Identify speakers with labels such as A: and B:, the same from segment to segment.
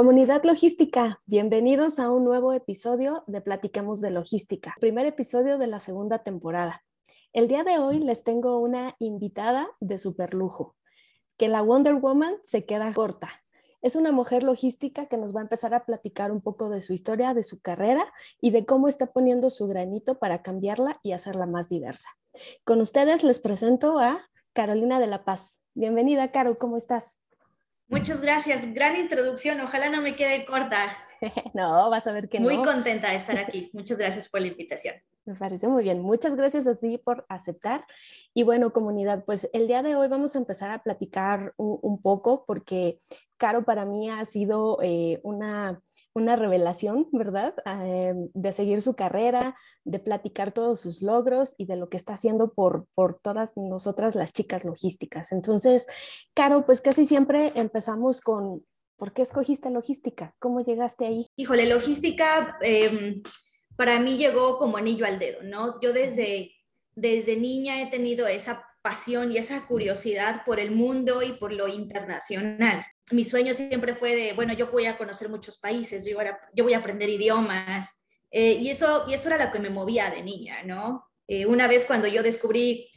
A: Comunidad Logística, bienvenidos a un nuevo episodio de Platiquemos de Logística, primer episodio de la segunda temporada. El día de hoy les tengo una invitada de super lujo, que la Wonder Woman se queda corta. Es una mujer logística que nos va a empezar a platicar un poco de su historia, de su carrera y de cómo está poniendo su granito para cambiarla y hacerla más diversa. Con ustedes les presento a Carolina de la Paz. Bienvenida, Caro, ¿cómo estás?
B: Muchas gracias, gran introducción, ojalá no me quede corta.
A: no, vas a ver que
B: Muy contenta de estar aquí, muchas gracias por la invitación.
A: Me parece muy bien, muchas gracias a ti por aceptar. Y bueno, comunidad, pues el día de hoy vamos a empezar a platicar un, poco porque Caro para mí ha sido eh, una una revelación, ¿verdad? Eh, de seguir su carrera, de platicar todos sus logros y de lo que está haciendo por, por todas nosotras las chicas logísticas. Entonces, Caro, pues casi siempre empezamos con, ¿por qué escogiste logística? ¿Cómo llegaste ahí?
B: Híjole, logística em, para mí llegó como anillo al dedo, ¿no? Yo desde, desde niña he tenido esa pasión y esa curiosidad por el mundo y por lo internacional. Mi sueño siempre fue de, bueno, yo voy a conocer muchos países, yo, yo voy a aprender idiomas, eh, y, eso, y eso era lo que me movía de niña, ¿no? Eh, una vez cuando yo descubrí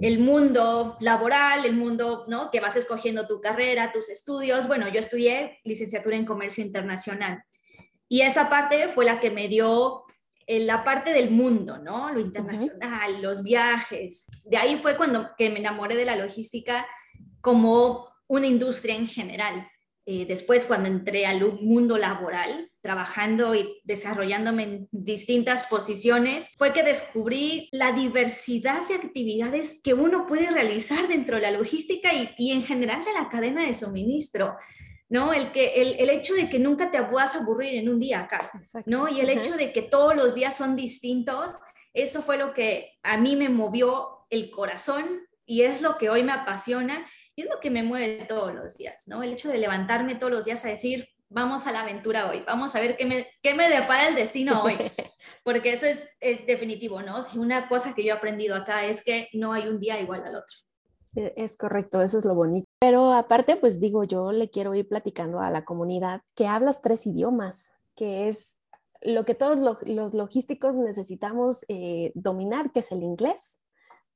B: el mundo laboral, el mundo, ¿no? Que vas escogiendo tu carrera, tus estudios, bueno, yo estudié licenciatura en comercio internacional, y esa parte fue la que me dio en la parte del mundo, ¿no? Lo internacional, los viajes. De ahí fue cuando que me enamoré de la logística como una industria en general. Eh, después, cuando entré al mundo laboral, trabajando y desarrollándome en distintas posiciones, fue que descubrí la diversidad de actividades que uno puede realizar dentro de la logística y, y en general de la cadena de suministro. ¿no? El, que, el, hecho de que nunca te puedas aburrir en un día acá, ¿no? Y el hecho de que todos los días son distintos, eso fue lo que a mí me movió el corazón y es lo que hoy me apasiona y es lo que me mueve todos los días, ¿no? El hecho de levantarme todos los días a decir, vamos a la aventura hoy, vamos a ver qué me, qué me depara el destino hoy, porque eso es, es definitivo, ¿no? Si una cosa que yo he aprendido acá es que no hay un día igual al otro.
A: E, es correcto, eso es lo bonito. Pero aparte, pues digo, yo le quiero ir platicando a la comunidad que hablas tres idiomas, que es lo que todos los logísticos necesitamos eh, dominar, que es el inglés,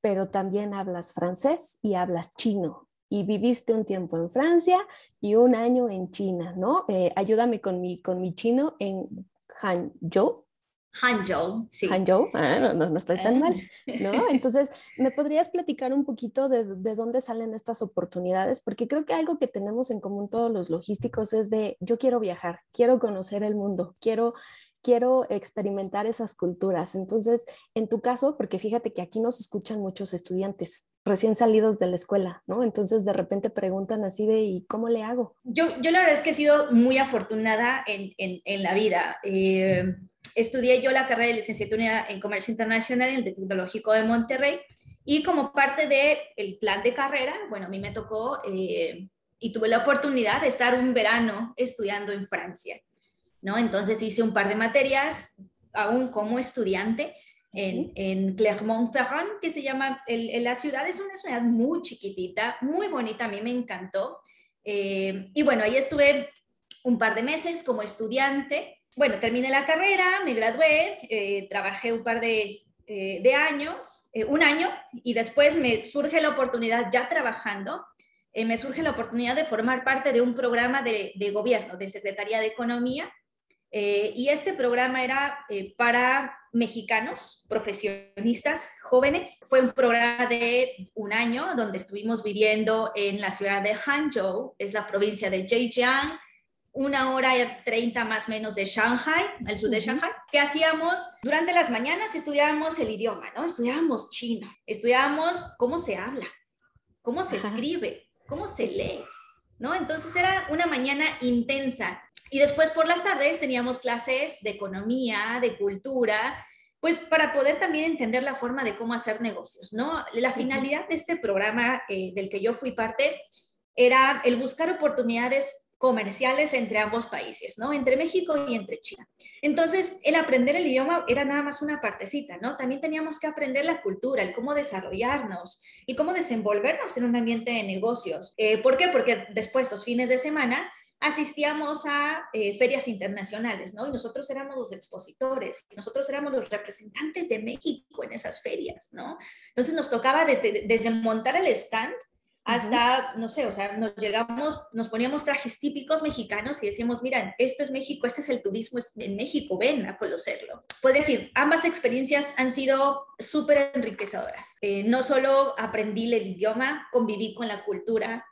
A: pero también hablas francés y hablas chino. Y viviste un tiempo en Francia y un año en China, ¿no? Eh, ayúdame con mi, con mi chino en Hangzhou,
B: Hangzhou, sí.
A: Hangzhou, ah, no, no, estoy tan mal, ¿no? Entonces, ¿me podrías platicar un poquito de, de, dónde salen estas oportunidades? Porque creo que algo que tenemos en común todos los logísticos es de, yo quiero viajar, quiero conocer el mundo, quiero, quiero experimentar esas culturas. Entonces, en tu caso, porque fíjate que aquí nos escuchan muchos estudiantes recién salidos de la escuela, ¿no? Entonces, de repente preguntan así de, ¿y cómo le hago?
B: Yo, yo la verdad es que he sido muy afortunada en, en, en la vida. Eh, estudié yo la carrera de licenciatura en Comercio Internacional en el Tecnológico de Monterrey y como parte del plan de carrera, bueno, a mí me tocó eh, y tuve la oportunidad de estar un verano estudiando en Francia, ¿no? Entonces hice un par de materias aún como estudiante en, en Clermont-Ferrand, que se llama, el, la ciudad es una ciudad muy chiquitita, muy bonita, a mí me encantó. Eh, y bueno, ahí estuve un par de meses como estudiante bueno, terminé la carrera, me gradué, eh, trabajé un par de, eh, años, eh, un año, y después me surge la oportunidad, ya trabajando, me surge la oportunidad de formar parte de un programa de, gobierno, de Secretaría de Economía, y este programa era para mexicanos, profesionistas jóvenes. Fue un programa de un año donde estuvimos viviendo en la ciudad de Hangzhou, es la provincia de Zhejiang, una hora y treinta más o menos de Shanghai, al sur de Shanghai, ¿Qué hacíamos durante las mañanas estudiábamos el idioma, ¿no? Estudiábamos chino, estudiábamos cómo se habla, cómo se escribe, cómo se lee, ¿no? Entonces era una mañana intensa. Y después por las tardes teníamos clases de economía, de cultura, pues para poder también entender la forma de cómo hacer negocios, ¿no? La finalidad de este programa eh, del que yo fui parte era el buscar oportunidades comerciales entre ambos países, ¿no? Entre México y entre China. Entonces, el aprender el idioma era nada más una partecita, ¿no? También teníamos que aprender la cultura, el cómo desarrollarnos y cómo desenvolvernos en un ambiente de negocios. Eh, ¿Por qué? Porque después, los fines de semana, asistíamos a eh, ferias internacionales, ¿no? Y nosotros éramos los expositores, nosotros éramos los representantes de México en esas ferias, ¿no? Entonces nos tocaba desde, desde montar el stand hasta, no sé, o sea, nos llegamos, nos poníamos trajes típicos mexicanos y decíamos, miren, esto es México, este es el turismo en México, ven a conocerlo. Puedo decir, ambas experiencias han sido súper enriquecedoras. Eh, no solo aprendí el idioma, conviví con la cultura,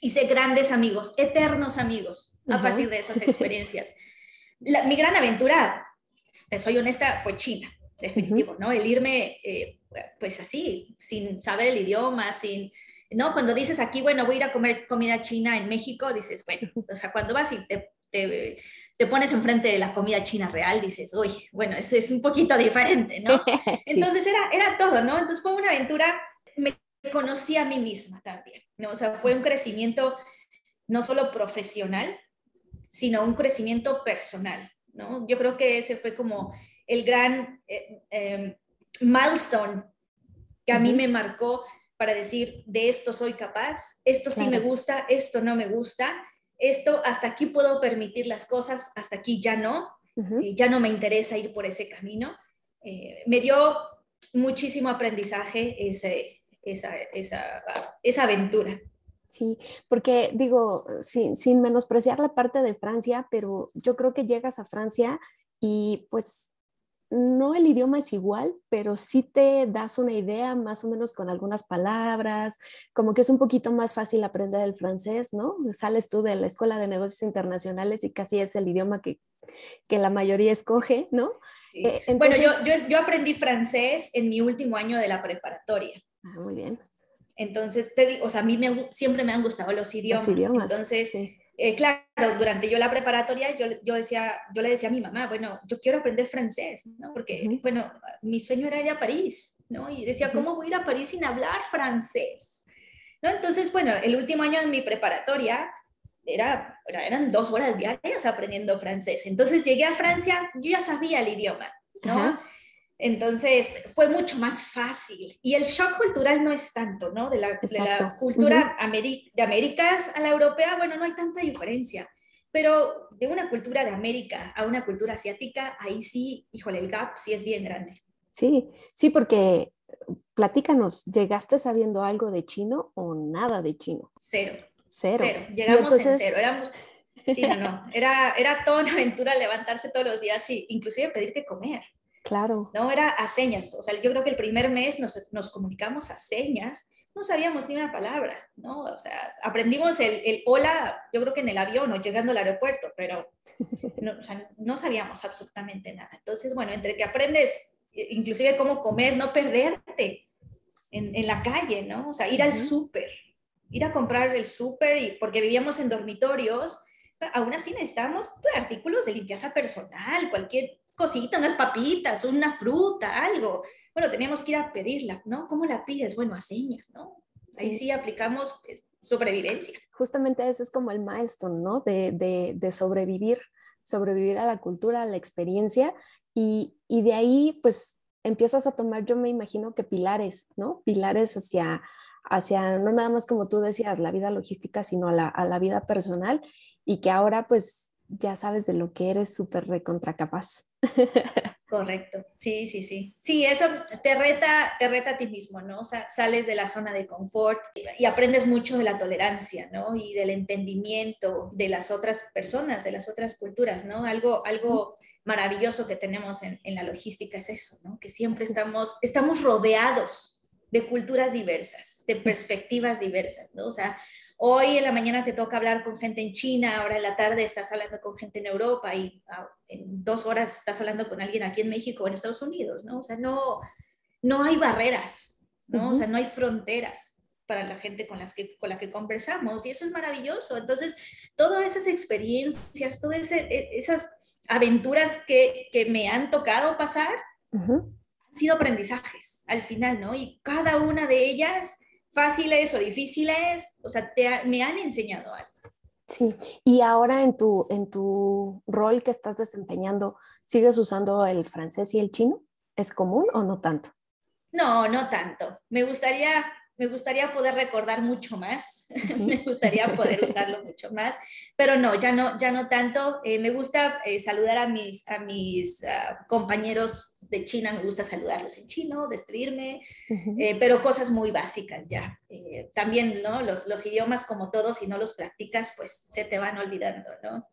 B: hice grandes amigos, eternos amigos a partir de esas experiencias. mi gran aventura, soy honesta, fue China, definitivo, ¿no? El irme, eh, pues así, sin saber el idioma, sin ¿no? Cuando dices aquí, bueno, voy a ir a comer comida china en México, dices, bueno, o sea, cuando vas y te, te, te pones enfrente de la comida china real, dices, uy, bueno, eso es un poquito diferente, ¿no? Entonces era, era todo, ¿no? Entonces fue una aventura, me conocí a mí misma también, ¿no? O sea, fue un crecimiento no solo profesional, sino un crecimiento personal, ¿no? Yo creo que ese fue como el gran eh, eh, milestone que a mí me marcó para decir, de esto soy capaz, esto sí me gusta, esto no me gusta, esto hasta aquí puedo permitir las cosas, hasta aquí ya no, eh, ya no me interesa ir por ese camino. Eh, me dio muchísimo aprendizaje ese, esa, esa, esa aventura.
A: Sí, porque digo, sin, sin menospreciar la parte de Francia, pero yo creo que llegas a Francia y pues no el idioma es igual, pero sí te das una idea más o menos con algunas palabras, como que es un poquito más fácil aprender el francés, ¿no? Sales tú de la Escuela de Negocios Internacionales y casi es el idioma que, la mayoría escoge, ¿no?
B: Eh, bueno, yo, aprendí francés en mi último año de la preparatoria.
A: Ah, muy bien.
B: Entonces, te digo, o sea, a mí me, siempre me han gustado los idiomas. entonces, eh, claro, durante yo la preparatoria, yo, yo, decía, yo le decía a mi mamá, bueno, yo quiero aprender francés, ¿no? Porque, bueno, mi sueño era ir a París, ¿no? Y decía, ¿cómo voy a ir a París sin hablar francés? ¿No? Entonces, bueno, el último año de mi preparatoria era, eran dos horas diarias aprendiendo francés. Entonces llegué a Francia, yo ya sabía el idioma, ¿no? Entonces fue mucho más fácil. Y el shock cultural no es tanto, ¿no? De la, cultura de Américas a la europea, bueno, no hay tanta diferencia. Pero de una cultura de América a una cultura asiática, ahí sí, híjole, el gap sí es bien grande.
A: Sí, sí, porque platícanos, ¿llegaste sabiendo algo de chino o nada de chino?
B: Cero.
A: Cero.
B: Cero. Llegamos en cero. Éramos, sí, no, no. Era, era toda una aventura levantarse todos los días y inclusive pedir que comer.
A: Claro.
B: No, era a señas. O sea, yo creo que el primer mes nos, nos comunicamos a señas, no sabíamos ni una palabra, ¿no? O sea, aprendimos el, el hola, yo creo que en el avión o llegando al aeropuerto, pero no, o sea, no sabíamos absolutamente nada. Entonces, bueno, entre que aprendes inclusive cómo comer, no perderte en, en la calle, ¿no? O sea, ir al súper, ir a comprar el súper, y, porque vivíamos en dormitorios, aún así necesitamos artículos de limpieza personal, cualquier cosita, unas papitas, una fruta, algo. Bueno, teníamos que ir a pedirla, ¿no? ¿Cómo la pides? Bueno, a señas, ¿no? Ahí sí, aplicamos pues, sobrevivencia.
A: Justamente ese es como el milestone, ¿no? De, de, sobrevivir, sobrevivir a la cultura, a la experiencia y, y, de ahí pues empiezas a tomar, yo me imagino que pilares, ¿no? Pilares hacia, hacia no nada más como tú decías, la vida logística, sino a la, a la vida personal y que ahora pues ya sabes de lo que eres súper recontra capaz.
B: Correcto, sí, sí, sí. Sí, eso te reta, te reta a ti mismo, ¿no? O sea, sales de la zona de confort y aprendes mucho de la tolerancia, ¿no? Y del entendimiento de las otras personas, de las otras culturas, ¿no? Algo, algo maravilloso que tenemos en, en la logística es eso, ¿no? Que siempre estamos, estamos rodeados de culturas diversas, de perspectivas diversas, ¿no? O sea, Hoy en la mañana te toca hablar con gente en China, ahora en la tarde estás hablando con gente en Europa y ah, en dos horas estás hablando con alguien aquí en México o en Estados Unidos, ¿no? O sea, no, no hay barreras, ¿no? O sea, no hay fronteras para la gente con, las que, con la que conversamos y eso es maravilloso. Entonces, todas esas experiencias, todas e, esas aventuras que, que me han tocado pasar, han sido aprendizajes al final, ¿no? Y cada una de ellas, fáciles o difíciles, o sea, me han enseñado algo.
A: Sí, y ahora en tu, en tu rol que estás desempeñando, ¿sigues usando el francés y el chino? ¿Es común o no tanto?
B: No, no tanto. Me gustaría me gustaría poder recordar mucho más, me gustaría poder usarlo mucho más, pero no, ya no, ya no tanto. Eh, me gusta eh, saludar a mis, a mis ah, compañeros de China, me gusta saludarlos en chino, despedirme, eh, pero cosas muy básicas ya. también, ¿no? Los, los idiomas como todos, si no los practicas, pues se te van olvidando, ¿no?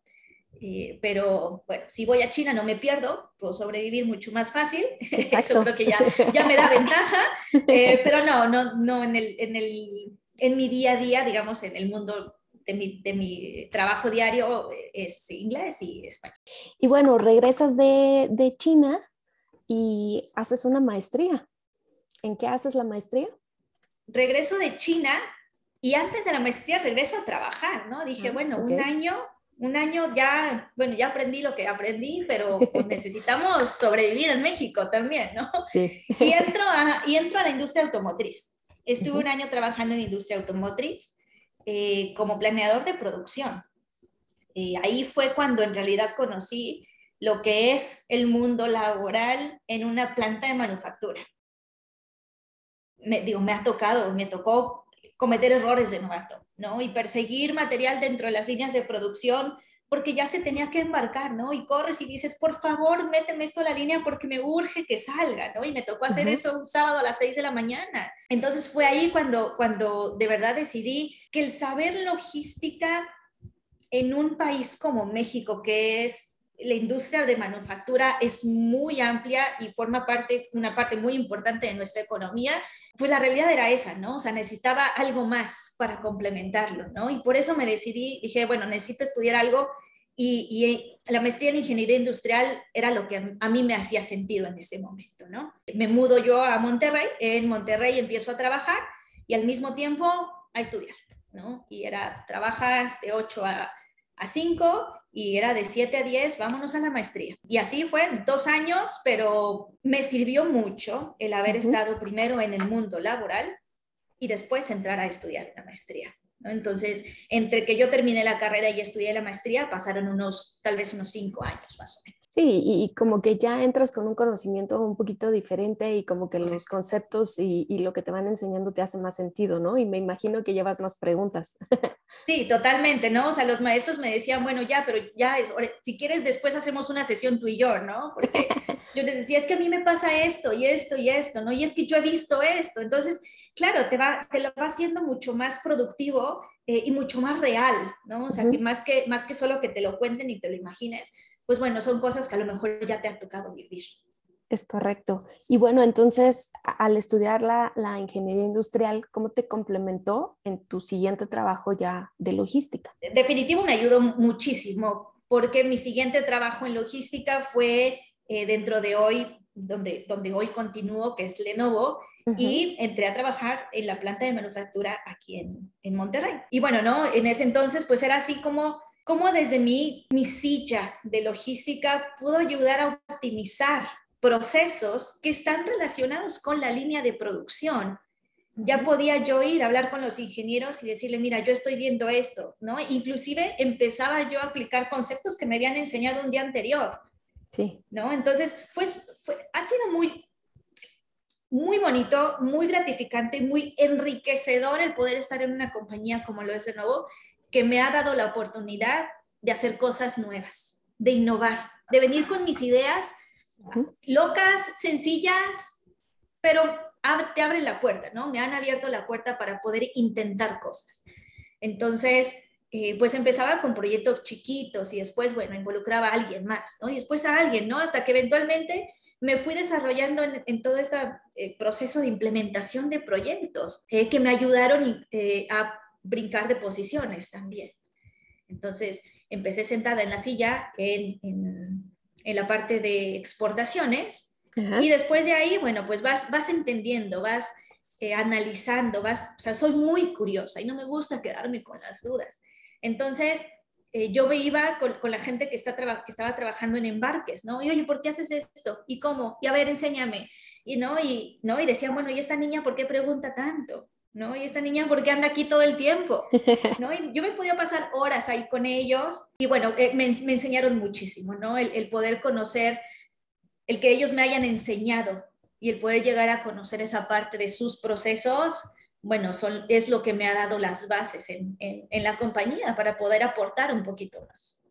B: Eh, pero bueno, si voy a China no me pierdo, puedo sobrevivir mucho más fácil, eso creo que ya, ya me da ventaja, eh, pero no, no, no en, el, en, el, en mi día a día, digamos, en el mundo de mi, de mi, trabajo diario es inglés y español.
A: Y bueno, regresas de, de, China y haces una maestría. ¿En qué haces la maestría?
B: Regreso de China y antes de la maestría regreso a trabajar, ¿no? Dije, ah, bueno, un año un año ya, bueno, ya aprendí lo que aprendí, pero pues, necesitamos sobrevivir en México también, ¿no? Sí. Y, entro a, y entro a la industria automotriz. Estuve un año trabajando en industria automotriz eh, como planeador de producción. Y ahí fue cuando en realidad conocí lo que es el mundo laboral en una planta de manufactura. Me, digo, me ha tocado, me tocó cometer errores de novato, ¿no? Y perseguir material dentro de las líneas de producción porque ya se tenía que embarcar, ¿no? Y corres y dices, por favor, méteme esto a la línea porque me urge que salga, ¿no? Y me tocó hacer eso un sábado a las 6 de la mañana. Entonces fue ahí cuando, cuando de verdad decidí que el saber logística en un país como México, que es la industria de manufactura es muy amplia y forma parte, una parte muy importante de nuestra economía, pues la realidad era esa, ¿no? O sea, necesitaba algo más para complementarlo, ¿no? Y por eso me decidí, dije, bueno, necesito estudiar algo y, y, la maestría en ingeniería industrial era lo que a mí me hacía sentido en ese momento, ¿no? Me mudo yo a Monterrey, en Monterrey empiezo a trabajar y al mismo tiempo a estudiar, ¿no? Y era, trabajas de 8 a, a 5 y era de 7 a 10, vámonos a la maestría. Y así fue, dos años, pero me sirvió mucho el haber estado primero en el mundo laboral y después entrar a estudiar la maestría. Entonces, entre que yo terminé la carrera y estudié la maestría, pasaron unos, tal vez unos cinco años más o menos.
A: Sí, y, como que ya entras con un conocimiento un poquito diferente y como que los conceptos y, y, lo que te van enseñando te hace más sentido, ¿no? Y me imagino que llevas más preguntas.
B: Sí, totalmente, ¿no? O sea, los maestros me decían, bueno, ya, pero ya, si quieres después hacemos una sesión tú y yo, ¿no? Porque yo les decía, es que a mí me pasa esto y esto y esto, ¿no? Y es que yo he visto esto. Entonces, claro, te, va, te lo va haciendo mucho más productivo eh, y mucho más real, ¿no? O sea, que más, que más que solo que te lo cuenten y te lo imagines, pues bueno, son cosas que a lo mejor ya te ha tocado vivir.
A: Es correcto. Y bueno, entonces, al estudiar la, la, ingeniería industrial, ¿cómo te complementó en tu siguiente trabajo ya de logística?
B: Definitivo me ayudó muchísimo, porque mi siguiente trabajo en logística fue eh, dentro de hoy, donde, donde hoy continúo, que es Lenovo, y entré a trabajar en la planta de manufactura aquí en, en Monterrey. Y bueno, ¿no? En ese entonces, pues era así como cómo desde mi, mi silla de logística puedo ayudar a optimizar procesos que están relacionados con la línea de producción. Ya podía yo ir a hablar con los ingenieros y decirle, mira, yo estoy viendo esto, ¿no? Inclusive empezaba yo a aplicar conceptos que me habían enseñado un día anterior. Sí. ¿No? Entonces, fue, ha sido muy, muy bonito, muy gratificante, muy enriquecedor el poder estar en una compañía como lo es de nuevo, que me ha dado la oportunidad de hacer cosas nuevas, de innovar, de venir con mis ideas locas, sencillas, pero te abren la puerta, ¿no? Me han abierto la puerta para poder intentar cosas. Entonces, eh, pues empezaba con proyectos chiquitos y después, bueno, involucraba a alguien más, ¿no? Y después a alguien, ¿no? Hasta que eventualmente me fui desarrollando en, todo este eh, proceso de implementación de proyectos eh, que me ayudaron a brincar de posiciones también. Entonces, empecé sentada en la silla en, en, la parte de exportaciones y después de ahí, bueno, pues vas, vas entendiendo, vas eh, analizando, vas, o sea, soy muy curiosa y no me gusta quedarme con las dudas. Entonces, eh, yo me iba con, con la gente que, está que estaba trabajando en embarques, ¿no? Y oye, ¿por qué haces esto? ¿Y cómo? Y a ver, enséñame. Y no, y, ¿no? y decían, bueno, ¿y esta niña por qué pregunta tanto? ¿No? Y esta niña, ¿por qué anda aquí todo el tiempo? ¿no? Y yo me podía pasar horas ahí con ellos y bueno, eh, me, me, enseñaron muchísimo, ¿no? El, el, poder conocer, el que ellos me hayan enseñado y el poder llegar a conocer esa parte de sus procesos, bueno, son, es lo que me ha dado las bases en, en, en la compañía para poder aportar un poquito más.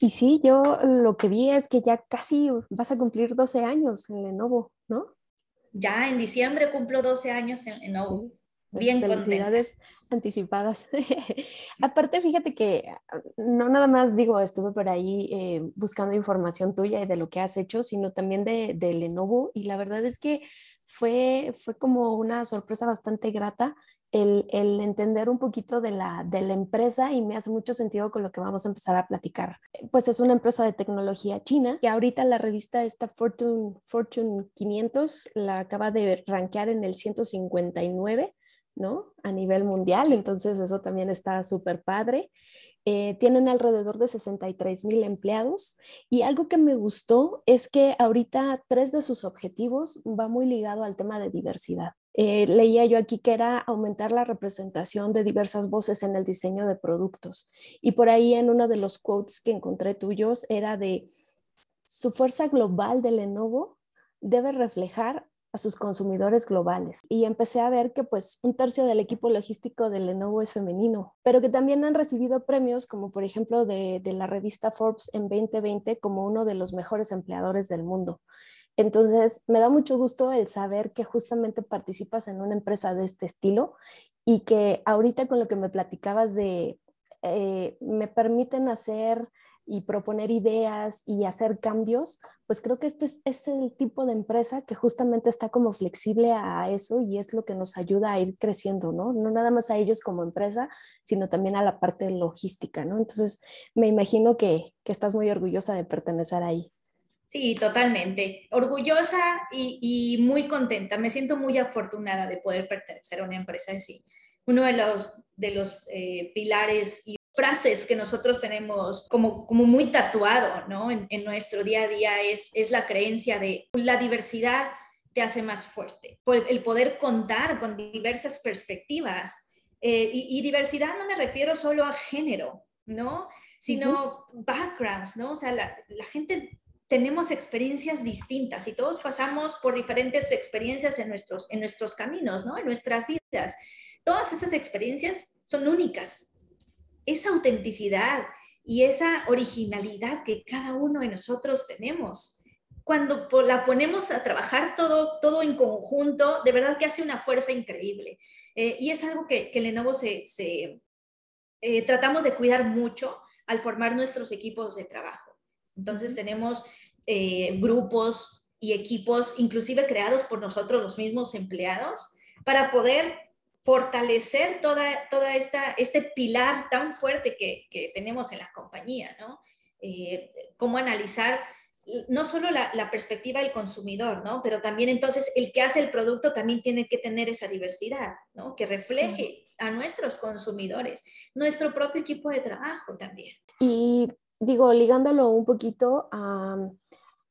A: Y sí, yo lo que vi es que ya casi vas a cumplir 12 años en Lenovo, ¿no?
B: Ya en diciembre cumplo 12 años en Lenovo. Sí.
A: Pues, Bien felicidades anticipadas. Aparte, fíjate que no nada más digo, estuve por ahí eh, buscando información tuya y de lo que has hecho, sino también de, de Lenovo y la verdad es que fue, fue como una sorpresa bastante grata el, el, entender un poquito de la, de la empresa y me hace mucho sentido con lo que vamos a empezar a platicar. Pues es una empresa de tecnología china que ahorita la revista esta Fortune, Fortune 500 la acaba de rankear en el 159 ¿no? A nivel mundial, entonces eso también está súper padre. Eh, tienen alrededor de 63 mil empleados y algo que me gustó es que ahorita tres de sus objetivos va muy ligado al tema de diversidad. Eh, leía yo aquí que era aumentar la representación de diversas voces en el diseño de productos y por ahí en uno de los quotes que encontré tuyos era de su fuerza global de Lenovo debe reflejar a sus consumidores globales. Y empecé a ver que pues un tercio del equipo logístico de Lenovo es femenino, pero que también han recibido premios como por ejemplo de, de la revista Forbes en 2020 como uno de los mejores empleadores del mundo. Entonces, me da mucho gusto el saber que justamente participas en una empresa de este estilo y que ahorita con lo que me platicabas de, eh, me permiten hacer y proponer ideas y hacer cambios, pues creo que este es, el tipo de empresa que justamente está como flexible a eso y es lo que nos ayuda a ir creciendo, ¿no? No nada más a ellos como empresa, sino también a la parte logística, ¿no? Entonces, me imagino que, que estás muy orgullosa de pertenecer ahí.
B: Sí, totalmente. Orgullosa y, y, muy contenta. Me siento muy afortunada de poder pertenecer a una empresa así. Uno de los, de los eh, pilares y frases que nosotros tenemos como, como muy tatuado ¿no? en, en, nuestro día a día es, es la creencia de la diversidad te hace más fuerte. El poder contar con diversas perspectivas. Eh, y, y, diversidad no me refiero solo a género, ¿no? Sino uh -huh. backgrounds, ¿no? O sea, la, la gente tenemos experiencias distintas y todos pasamos por diferentes experiencias en nuestros, en nuestros caminos, ¿no? En nuestras vidas. Todas esas experiencias son únicas, esa autenticidad y esa originalidad que cada uno de nosotros tenemos. Cuando la ponemos a trabajar todo, todo en conjunto, de verdad que hace una fuerza increíble. Eh, y es algo que, que Lenovo se, se eh, tratamos de cuidar mucho al formar nuestros equipos de trabajo. Entonces tenemos eh, grupos y equipos, inclusive creados por nosotros los mismos empleados, para poder fortalecer toda, toda esta, este pilar tan fuerte que, que tenemos en la compañía, ¿no? Eh, cómo analizar no solo la, la, perspectiva del consumidor, ¿no? Pero también entonces el que hace el producto también tiene que tener esa diversidad, ¿no? Que refleje a nuestros consumidores, nuestro propio equipo de trabajo también.
A: Y digo, ligándolo un poquito a,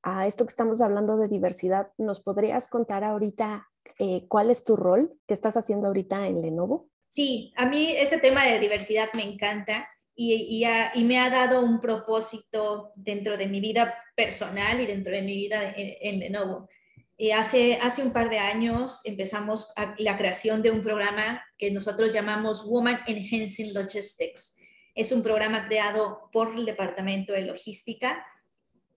A: a esto que estamos hablando de diversidad, ¿nos podrías contar ahorita eh, cuál es tu rol que estás haciendo ahorita en Lenovo.
B: Sí, a mí este tema de diversidad me encanta y, y, a, y, me ha dado un propósito dentro de mi vida personal y dentro de mi vida en, en Lenovo. Eh, hace, hace un par de años empezamos a, la creación de un programa que nosotros llamamos Woman Enhancing Logistics. Es un programa creado por el Departamento de Logística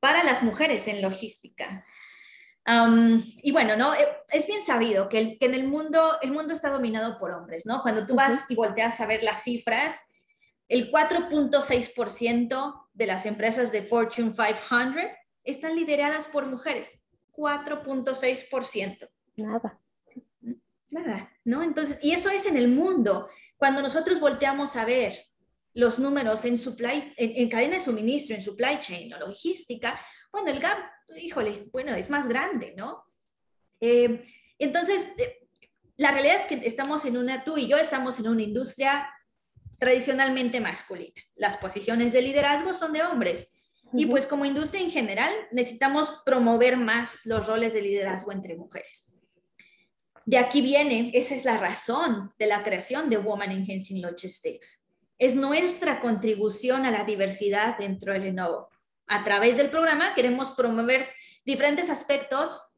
B: para las mujeres en logística. Um, y bueno, ¿no? Eh, es bien sabido que, el, que, en el mundo, el mundo está dominado por hombres, ¿no? Cuando tú vas uh -huh. y volteas a ver las cifras, el 4.6% de las empresas de Fortune 500 están lideradas por mujeres. 4.6%.
A: Nada.
B: Nada, ¿no? Entonces, y eso es en el mundo. Cuando nosotros volteamos a ver los números en, supply, en, en cadena de suministro, en supply chain o logística, bueno, el gap híjole, bueno, es más grande, ¿no? Eh, entonces, eh, la realidad es que estamos en una, tú y yo estamos en una industria tradicionalmente masculina. Las posiciones de liderazgo son de hombres. Y pues como industria en general necesitamos promover más los roles de liderazgo entre mujeres. De aquí viene, esa es la razón de la creación de Woman Enhancing Logistics. Es nuestra contribución a la diversidad dentro del Lenovo. A través del programa queremos promover diferentes aspectos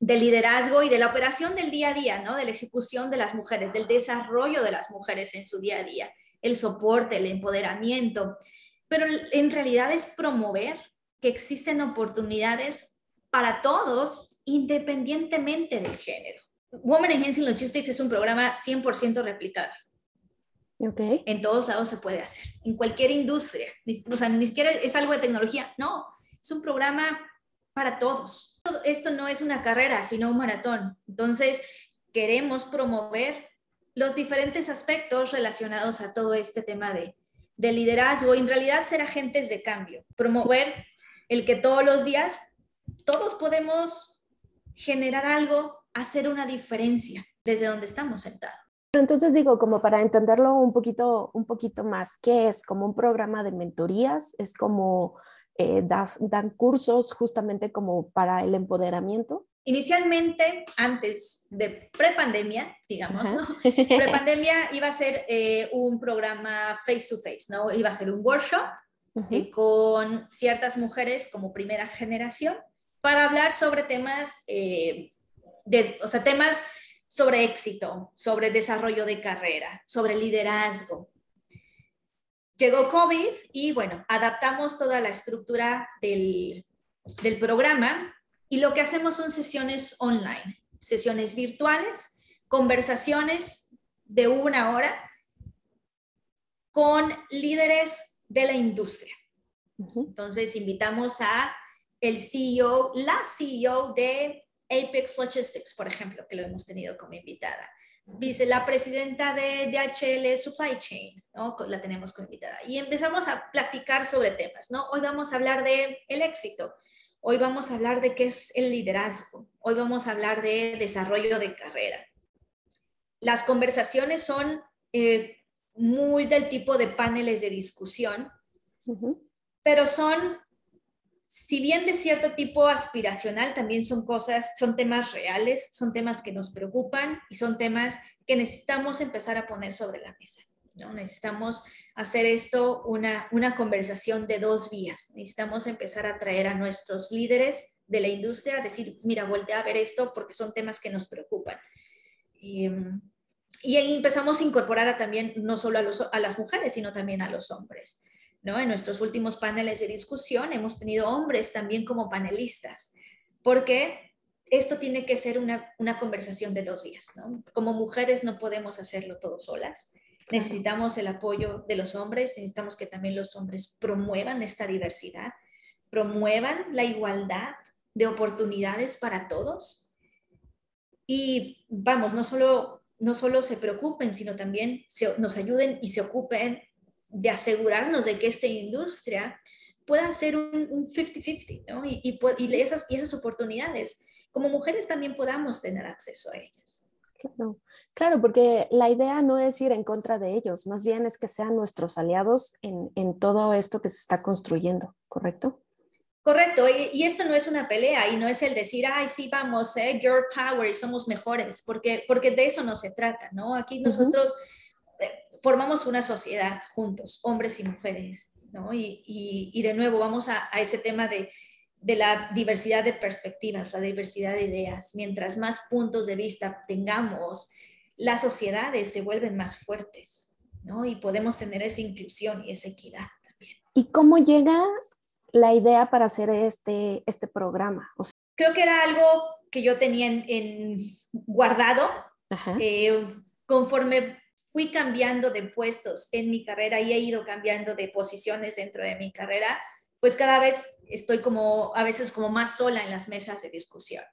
B: del liderazgo y de la operación del día a día, ¿no? De la ejecución de las mujeres, del desarrollo de las mujeres en su día a día, el soporte, el empoderamiento. Pero en realidad es promover que existen oportunidades para todos independientemente del género. Women Enhancing Logistics es un programa 100% replicable.
A: Okay.
B: En todos lados se puede hacer, en cualquier industria. O sea, ni siquiera es algo de tecnología, no, es un programa para todos. Esto no es una carrera, sino un maratón. Entonces, queremos promover los diferentes aspectos relacionados a todo este tema de, de liderazgo, en realidad ser agentes de cambio, promover el que todos los días todos podemos generar algo, hacer una diferencia desde donde estamos sentados.
A: Entonces digo, como para entenderlo un poquito, un poquito más, ¿qué es? ¿Como un programa de mentorías? ¿Es como eh, dan cursos justamente como para el empoderamiento?
B: Inicialmente, antes de prepandemia, digamos, ¿no? prepandemia iba a ser eh, un programa face to face, ¿no? Iba a ser un workshop eh, con ciertas mujeres como primera generación para hablar sobre temas, eh, de, o sea, temas sobre éxito, sobre desarrollo de carrera, sobre liderazgo. Llegó COVID y bueno, adaptamos toda la estructura del, del programa y lo que hacemos son sesiones online, sesiones virtuales, conversaciones de una hora con líderes de la industria. Entonces, invitamos a el CEO, la CEO de Apex Logistics, por ejemplo, que lo hemos tenido como invitada. Dice la presidenta de DHL Supply Chain, ¿no? La tenemos como invitada. Y empezamos a platicar sobre temas, ¿no? Hoy vamos a hablar de el éxito. Hoy vamos a hablar de qué es el liderazgo. Hoy vamos a hablar de desarrollo de carrera. Las conversaciones son eh, muy del tipo de paneles de discusión, pero son si bien de cierto tipo aspiracional, también son cosas, son temas reales, son temas que nos preocupan y son temas que necesitamos empezar a poner sobre la mesa. ¿no? Necesitamos hacer esto una, una conversación de dos vías. Necesitamos empezar a traer a nuestros líderes de la industria a decir, mira, voltea a ver esto porque son temas que nos preocupan. Y, y ahí empezamos a incorporar a también no solo a las mujeres, sino también a los hombres. En nuestros últimos paneles de discusión hemos tenido hombres también como panelistas, porque esto tiene que ser una, conversación de dos vías, Como mujeres no podemos hacerlo todo solas, necesitamos el apoyo de los hombres, necesitamos que también los hombres promuevan esta diversidad, promuevan la igualdad de oportunidades para todos. Y vamos, no solo, no solo se preocupen, sino también nos ayuden y se ocupen de asegurarnos de que esta industria pueda ser un 50-50, ¿no? Y, y, esas, y esas oportunidades, como mujeres también podamos tener acceso a ellas.
A: Claro, claro, porque la idea no es ir en contra de ellos, más bien es que sean nuestros aliados en, en todo esto que se está construyendo, ¿correcto?
B: Correcto, y, esto no es una pelea y no es el decir, ay, sí, vamos, eh, girl power y somos mejores, porque, porque de eso no se trata, ¿no? Aquí nosotros formamos una sociedad juntos, hombres y mujeres, ¿no? Y, de nuevo vamos a, ese tema de, la diversidad de perspectivas, la diversidad de ideas. Mientras más puntos de vista tengamos, las sociedades se vuelven más fuertes, ¿no? Y podemos tener esa inclusión y esa equidad también.
A: ¿Y cómo llega la idea para hacer este, este programa?
B: Creo que era algo que yo tenía en, guardado. Eh, conforme fui cambiando de puestos en mi carrera y he ido cambiando de posiciones dentro de mi carrera, pues cada vez estoy como, a veces como más sola en las mesas de discusión,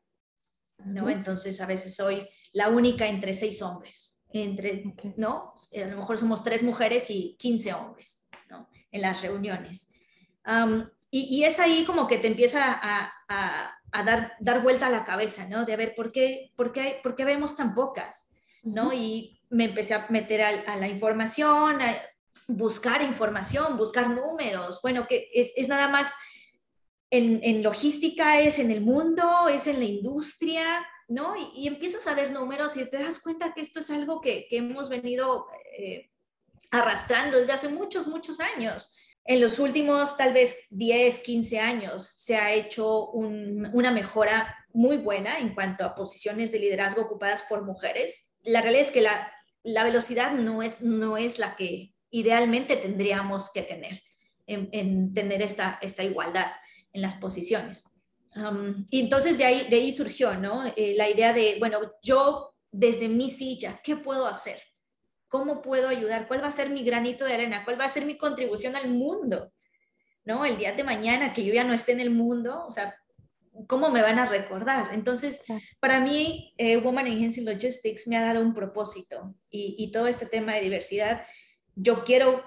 B: ¿no? Entonces a veces soy la única entre seis hombres, entre, ¿no? A lo mejor somos tres mujeres y 15 hombres, ¿no? En las reuniones. y, es ahí como que te empieza a, a, dar, dar vuelta a la cabeza, ¿no? De ver por qué, por qué, por qué vemos tan pocas, ¿no? Y me empecé a meter a, la información, a buscar información, buscar números. Bueno, que es, es nada más en, en, logística, es en el mundo, es en la industria, ¿no? Y, empiezas a ver números y te das cuenta que esto es algo que, que hemos venido eh, arrastrando desde hace muchos, muchos años. En los últimos tal vez 10, 15 años se ha hecho una mejora muy buena en cuanto a posiciones de liderazgo ocupadas por mujeres. La realidad es que la, la velocidad no es, no es la que idealmente tendríamos que tener en, tener esta, esta igualdad en las posiciones. Um, y entonces de ahí, de ahí surgió ¿no? Eh, la idea de, bueno, yo desde mi silla, ¿qué puedo hacer? ¿Cómo puedo ayudar? ¿Cuál va a ser mi granito de arena? ¿Cuál va a ser mi contribución al mundo? ¿No? El día de mañana que yo ya no esté en el mundo, o sea, ¿cómo me van a recordar? Entonces, para mí, eh, Woman Agency Logistics me ha dado un propósito y, y todo este tema de diversidad, yo quiero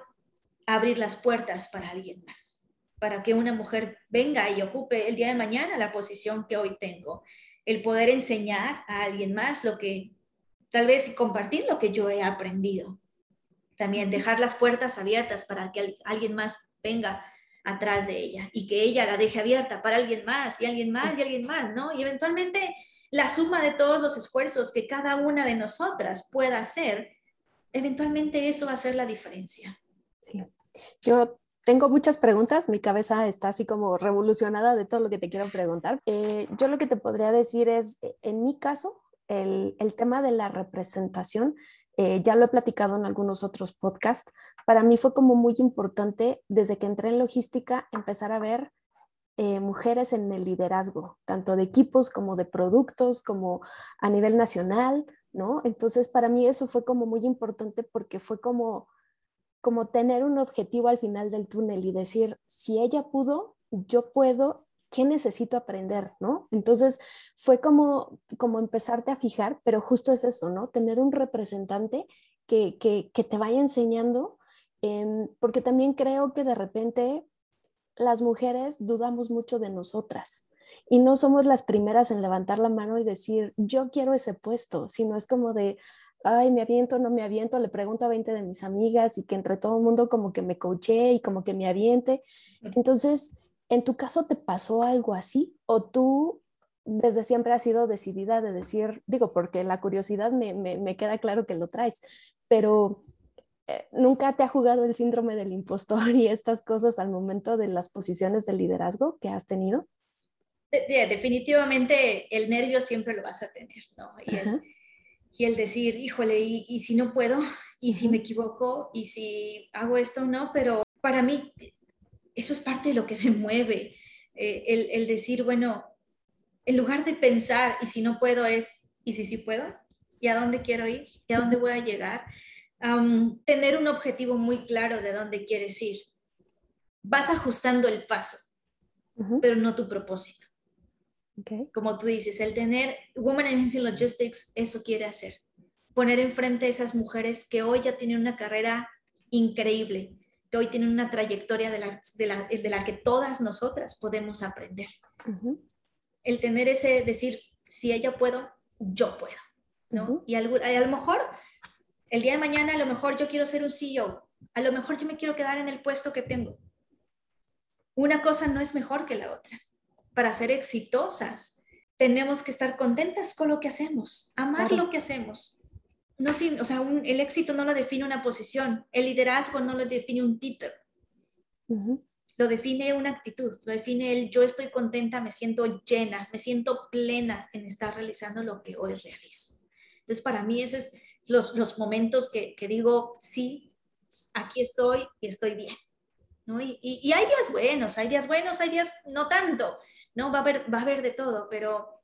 B: abrir las puertas para alguien más, para que una mujer venga y ocupe el día de mañana la posición que hoy tengo, el poder enseñar a alguien más lo que tal vez compartir lo que yo he aprendido. También dejar las puertas abiertas para que alguien más venga atrás de ella y que ella la deje abierta para alguien más y alguien más y alguien más, ¿no? Y eventualmente la suma de todos los esfuerzos que cada una de nosotras pueda hacer, eventualmente eso va a ser la diferencia.
A: Sí. Yo tengo muchas preguntas, mi cabeza está así como revolucionada de todo lo que te quiero preguntar. Eh, yo lo que te podría decir es, en mi caso, el, tema de la representación, eh, ya lo he platicado en algunos otros podcasts, para mí fue como muy importante desde que entré en logística empezar a ver eh, mujeres en el liderazgo, tanto de equipos como de productos, como a nivel nacional, ¿no? Entonces, para mí eso fue como muy importante porque fue como, como tener un objetivo al final del túnel y decir, si ella pudo, yo puedo ¿qué necesito aprender? ¿no? Entonces fue como, como empezarte a fijar, pero justo es eso, ¿no? Tener un representante que, que, que te vaya enseñando, porque también creo que de repente las mujeres dudamos mucho de nosotras y no somos las primeras en levantar la mano y decir, yo quiero ese puesto, sino es como de, ay, me aviento, no me aviento, le pregunto a 20 de mis amigas y que entre todo el mundo como que me coaché y como que me aviente. Entonces, ¿En tu caso te pasó algo así? ¿O tú desde siempre has sido decidida de decir, digo, porque la curiosidad me, queda claro que lo traes, pero eh, nunca te ha jugado el síndrome del impostor y estas cosas al momento de las posiciones de liderazgo que has tenido?
B: definitivamente el nervio siempre lo vas a tener, ¿no? Y, el, decir, híjole, y, si no puedo, y si me equivoco, y si hago esto o no, pero para mí eso es parte de lo que me mueve, eh, el, decir, bueno, en lugar de pensar, y si no puedo es, ¿y si sí puedo? ¿Y a dónde quiero ir? ¿Y a dónde voy a llegar? tener un objetivo muy claro de dónde quieres ir. Vas ajustando el paso, pero no tu propósito. Como tú dices, el tener Women Agency Logistics, eso quiere hacer. Poner enfrente a esas mujeres que hoy ya tienen una carrera increíble, que hoy tienen una trayectoria de la, de la, de la que todas nosotras podemos aprender. El tener ese decir, si ella puedo, yo puedo. ¿no? Y a, a lo mejor el día de mañana, a lo mejor yo quiero ser un CEO, a lo mejor yo me quiero quedar en el puesto que tengo. Una cosa no es mejor que la otra. Para ser exitosas, tenemos que estar contentas con lo que hacemos, amar lo que hacemos, no, o sea, el éxito no lo define una posición, el liderazgo no lo define un título, lo define una actitud, lo define el yo estoy contenta, me siento llena, me siento plena en estar realizando lo que hoy realizo. Entonces, para mí, esos es los, los momentos que, que, digo, sí, aquí estoy y estoy bien. ¿no? Y, y, y, hay días buenos, hay días buenos, hay días no tanto, ¿no? Va a haber, va a haber de todo, pero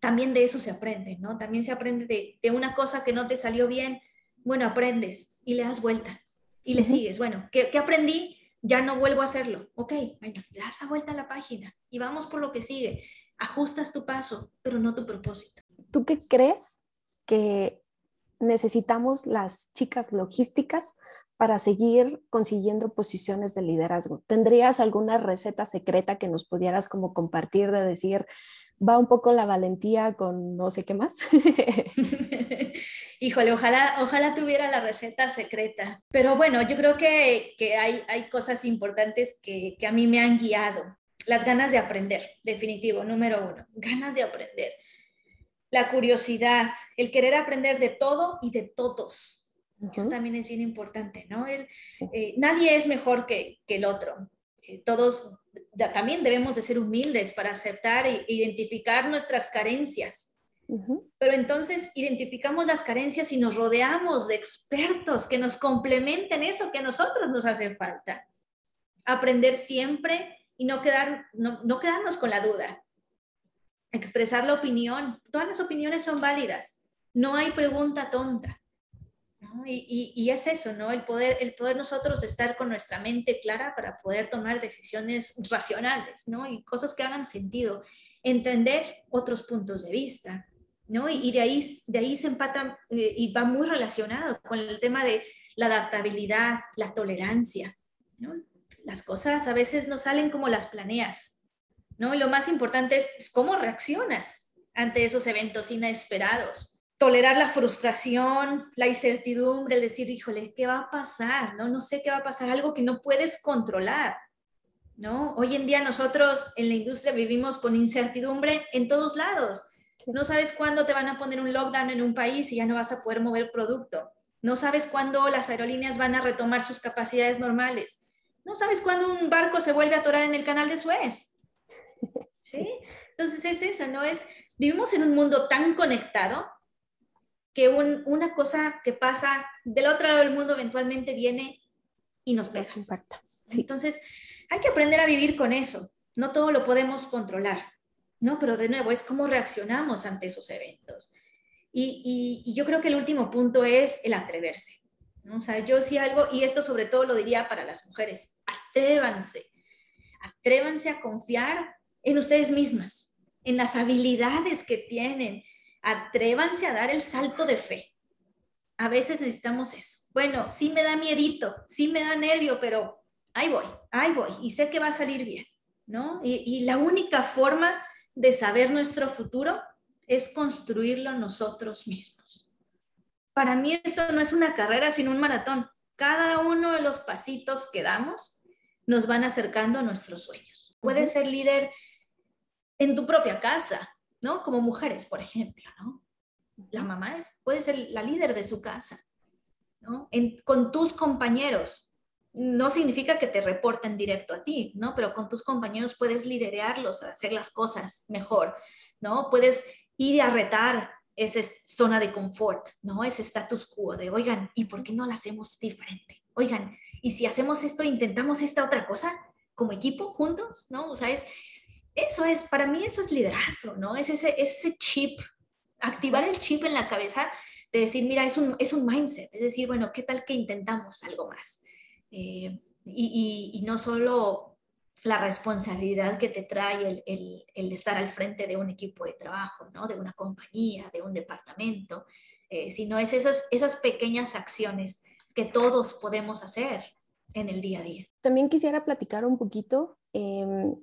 B: también de eso se aprende, ¿no? También se aprende de, una cosa que no te salió bien, bueno, aprendes y le das vuelta y le sigues. Bueno, ¿qué, aprendí? Ya no vuelvo a hacerlo. Ok, bueno, le das la vuelta a la página y vamos por lo que sigue. Ajustas tu paso, pero no tu propósito.
A: ¿Tú qué crees que necesitamos las chicas logísticas para seguir consiguiendo posiciones de liderazgo? ¿Tendrías alguna receta secreta que nos pudieras como compartir de decir, va un poco la valentía con no sé qué más.
B: Híjole, ojalá, ojalá tuviera la receta secreta. Pero bueno, yo creo que, que hay, hay cosas importantes que, que a mí me han guiado. Las ganas de aprender, definitivo, número uno. Ganas de aprender. La curiosidad, el querer aprender de todo y de todos. Eso también es bien importante, ¿no? El, eh, nadie es mejor que, que el otro. Eh, todos también debemos de ser humildes para aceptar e identificar nuestras carencias pero entonces identificamos las carencias y nos rodeamos de expertos que nos complementen eso que a nosotros nos hace falta. Aprender siempre y no, quedar, no, quedarnos con la duda. Expresar la opinión. Todas las opiniones son válidas. No hay pregunta tonta. Y, y, es eso, ¿no? El poder, el poder nosotros estar con nuestra mente clara para poder tomar decisiones racionales, ¿no? Y cosas que hagan sentido. Entender otros puntos de vista. ¿no? Y, de, ahí, de ahí se empata eh, y va muy relacionado con el tema de la adaptabilidad, la tolerancia, Las cosas a veces no salen como las planeas, ¿no? lo más importante es, cómo reaccionas ante esos eventos inesperados. Tolerar la frustración, la incertidumbre, el decir, híjole, ¿qué va a pasar? No, no sé qué va a pasar, algo que no puedes controlar. ¿no? Hoy en día nosotros en la industria vivimos con incertidumbre en todos lados no sabes cuándo te van a poner un lockdown en un país y ya no vas a poder mover producto. No sabes cuándo las aerolíneas van a retomar sus capacidades normales. No sabes cuándo un barco se vuelve a atorar en el canal de Suez. ¿Sí? Entonces es eso, ¿no? Es, vivimos en un mundo tan conectado que una cosa que pasa del otro lado del mundo eventualmente viene y nos pega. Entonces hay que aprender a vivir con eso. No todo lo podemos controlar. ¿no? Pero de nuevo, es cómo reaccionamos ante esos eventos. Y, yo creo que el último punto es el atreverse. ¿no? O sea, yo sí algo, y esto sobre todo lo diría para las mujeres, atrévanse, atrévanse a confiar en ustedes mismas, en las habilidades que tienen, atrévanse a dar el salto de fe. A veces necesitamos eso. Bueno, sí me da miedito, sí me da nervio, pero ahí voy, ahí voy, y sé que va a salir bien, ¿no? Y, y la única forma de saber nuestro futuro es construirlo nosotros mismos. Para mí esto no es una carrera, sino un maratón. Cada uno de los pasitos que damos nos van acercando a nuestros sueños. Puedes ser líder en tu propia casa, ¿no? Como mujeres, por ejemplo, ¿no? La mamá es, puede ser la líder de su casa, ¿no? con tus compañeros, no significa que te reporten directo a ti, ¿no? Pero con tus compañeros puedes liderarlos a hacer las cosas mejor, ¿no? Puedes ir a retar esa zona de confort, ¿no? Ese status quo de, oigan, ¿y por qué no lo hacemos diferente? Oigan, ¿y si hacemos esto, intentamos esta otra cosa como equipo, juntos, ¿no? O sea, es, eso es, para mí eso es liderazgo, ¿no? Es ese, ese chip, activar el chip en la cabeza de decir, mira, es un, es un mindset, es decir, bueno, ¿qué tal que intentamos algo más? Eh, y, no solo la responsabilidad que te trae el, el, estar al frente de un equipo de trabajo, ¿no? de una compañía, de un departamento, eh, sino es esas, esas pequeñas acciones que todos podemos hacer en el día a día.
A: También quisiera platicar un poquito. Em,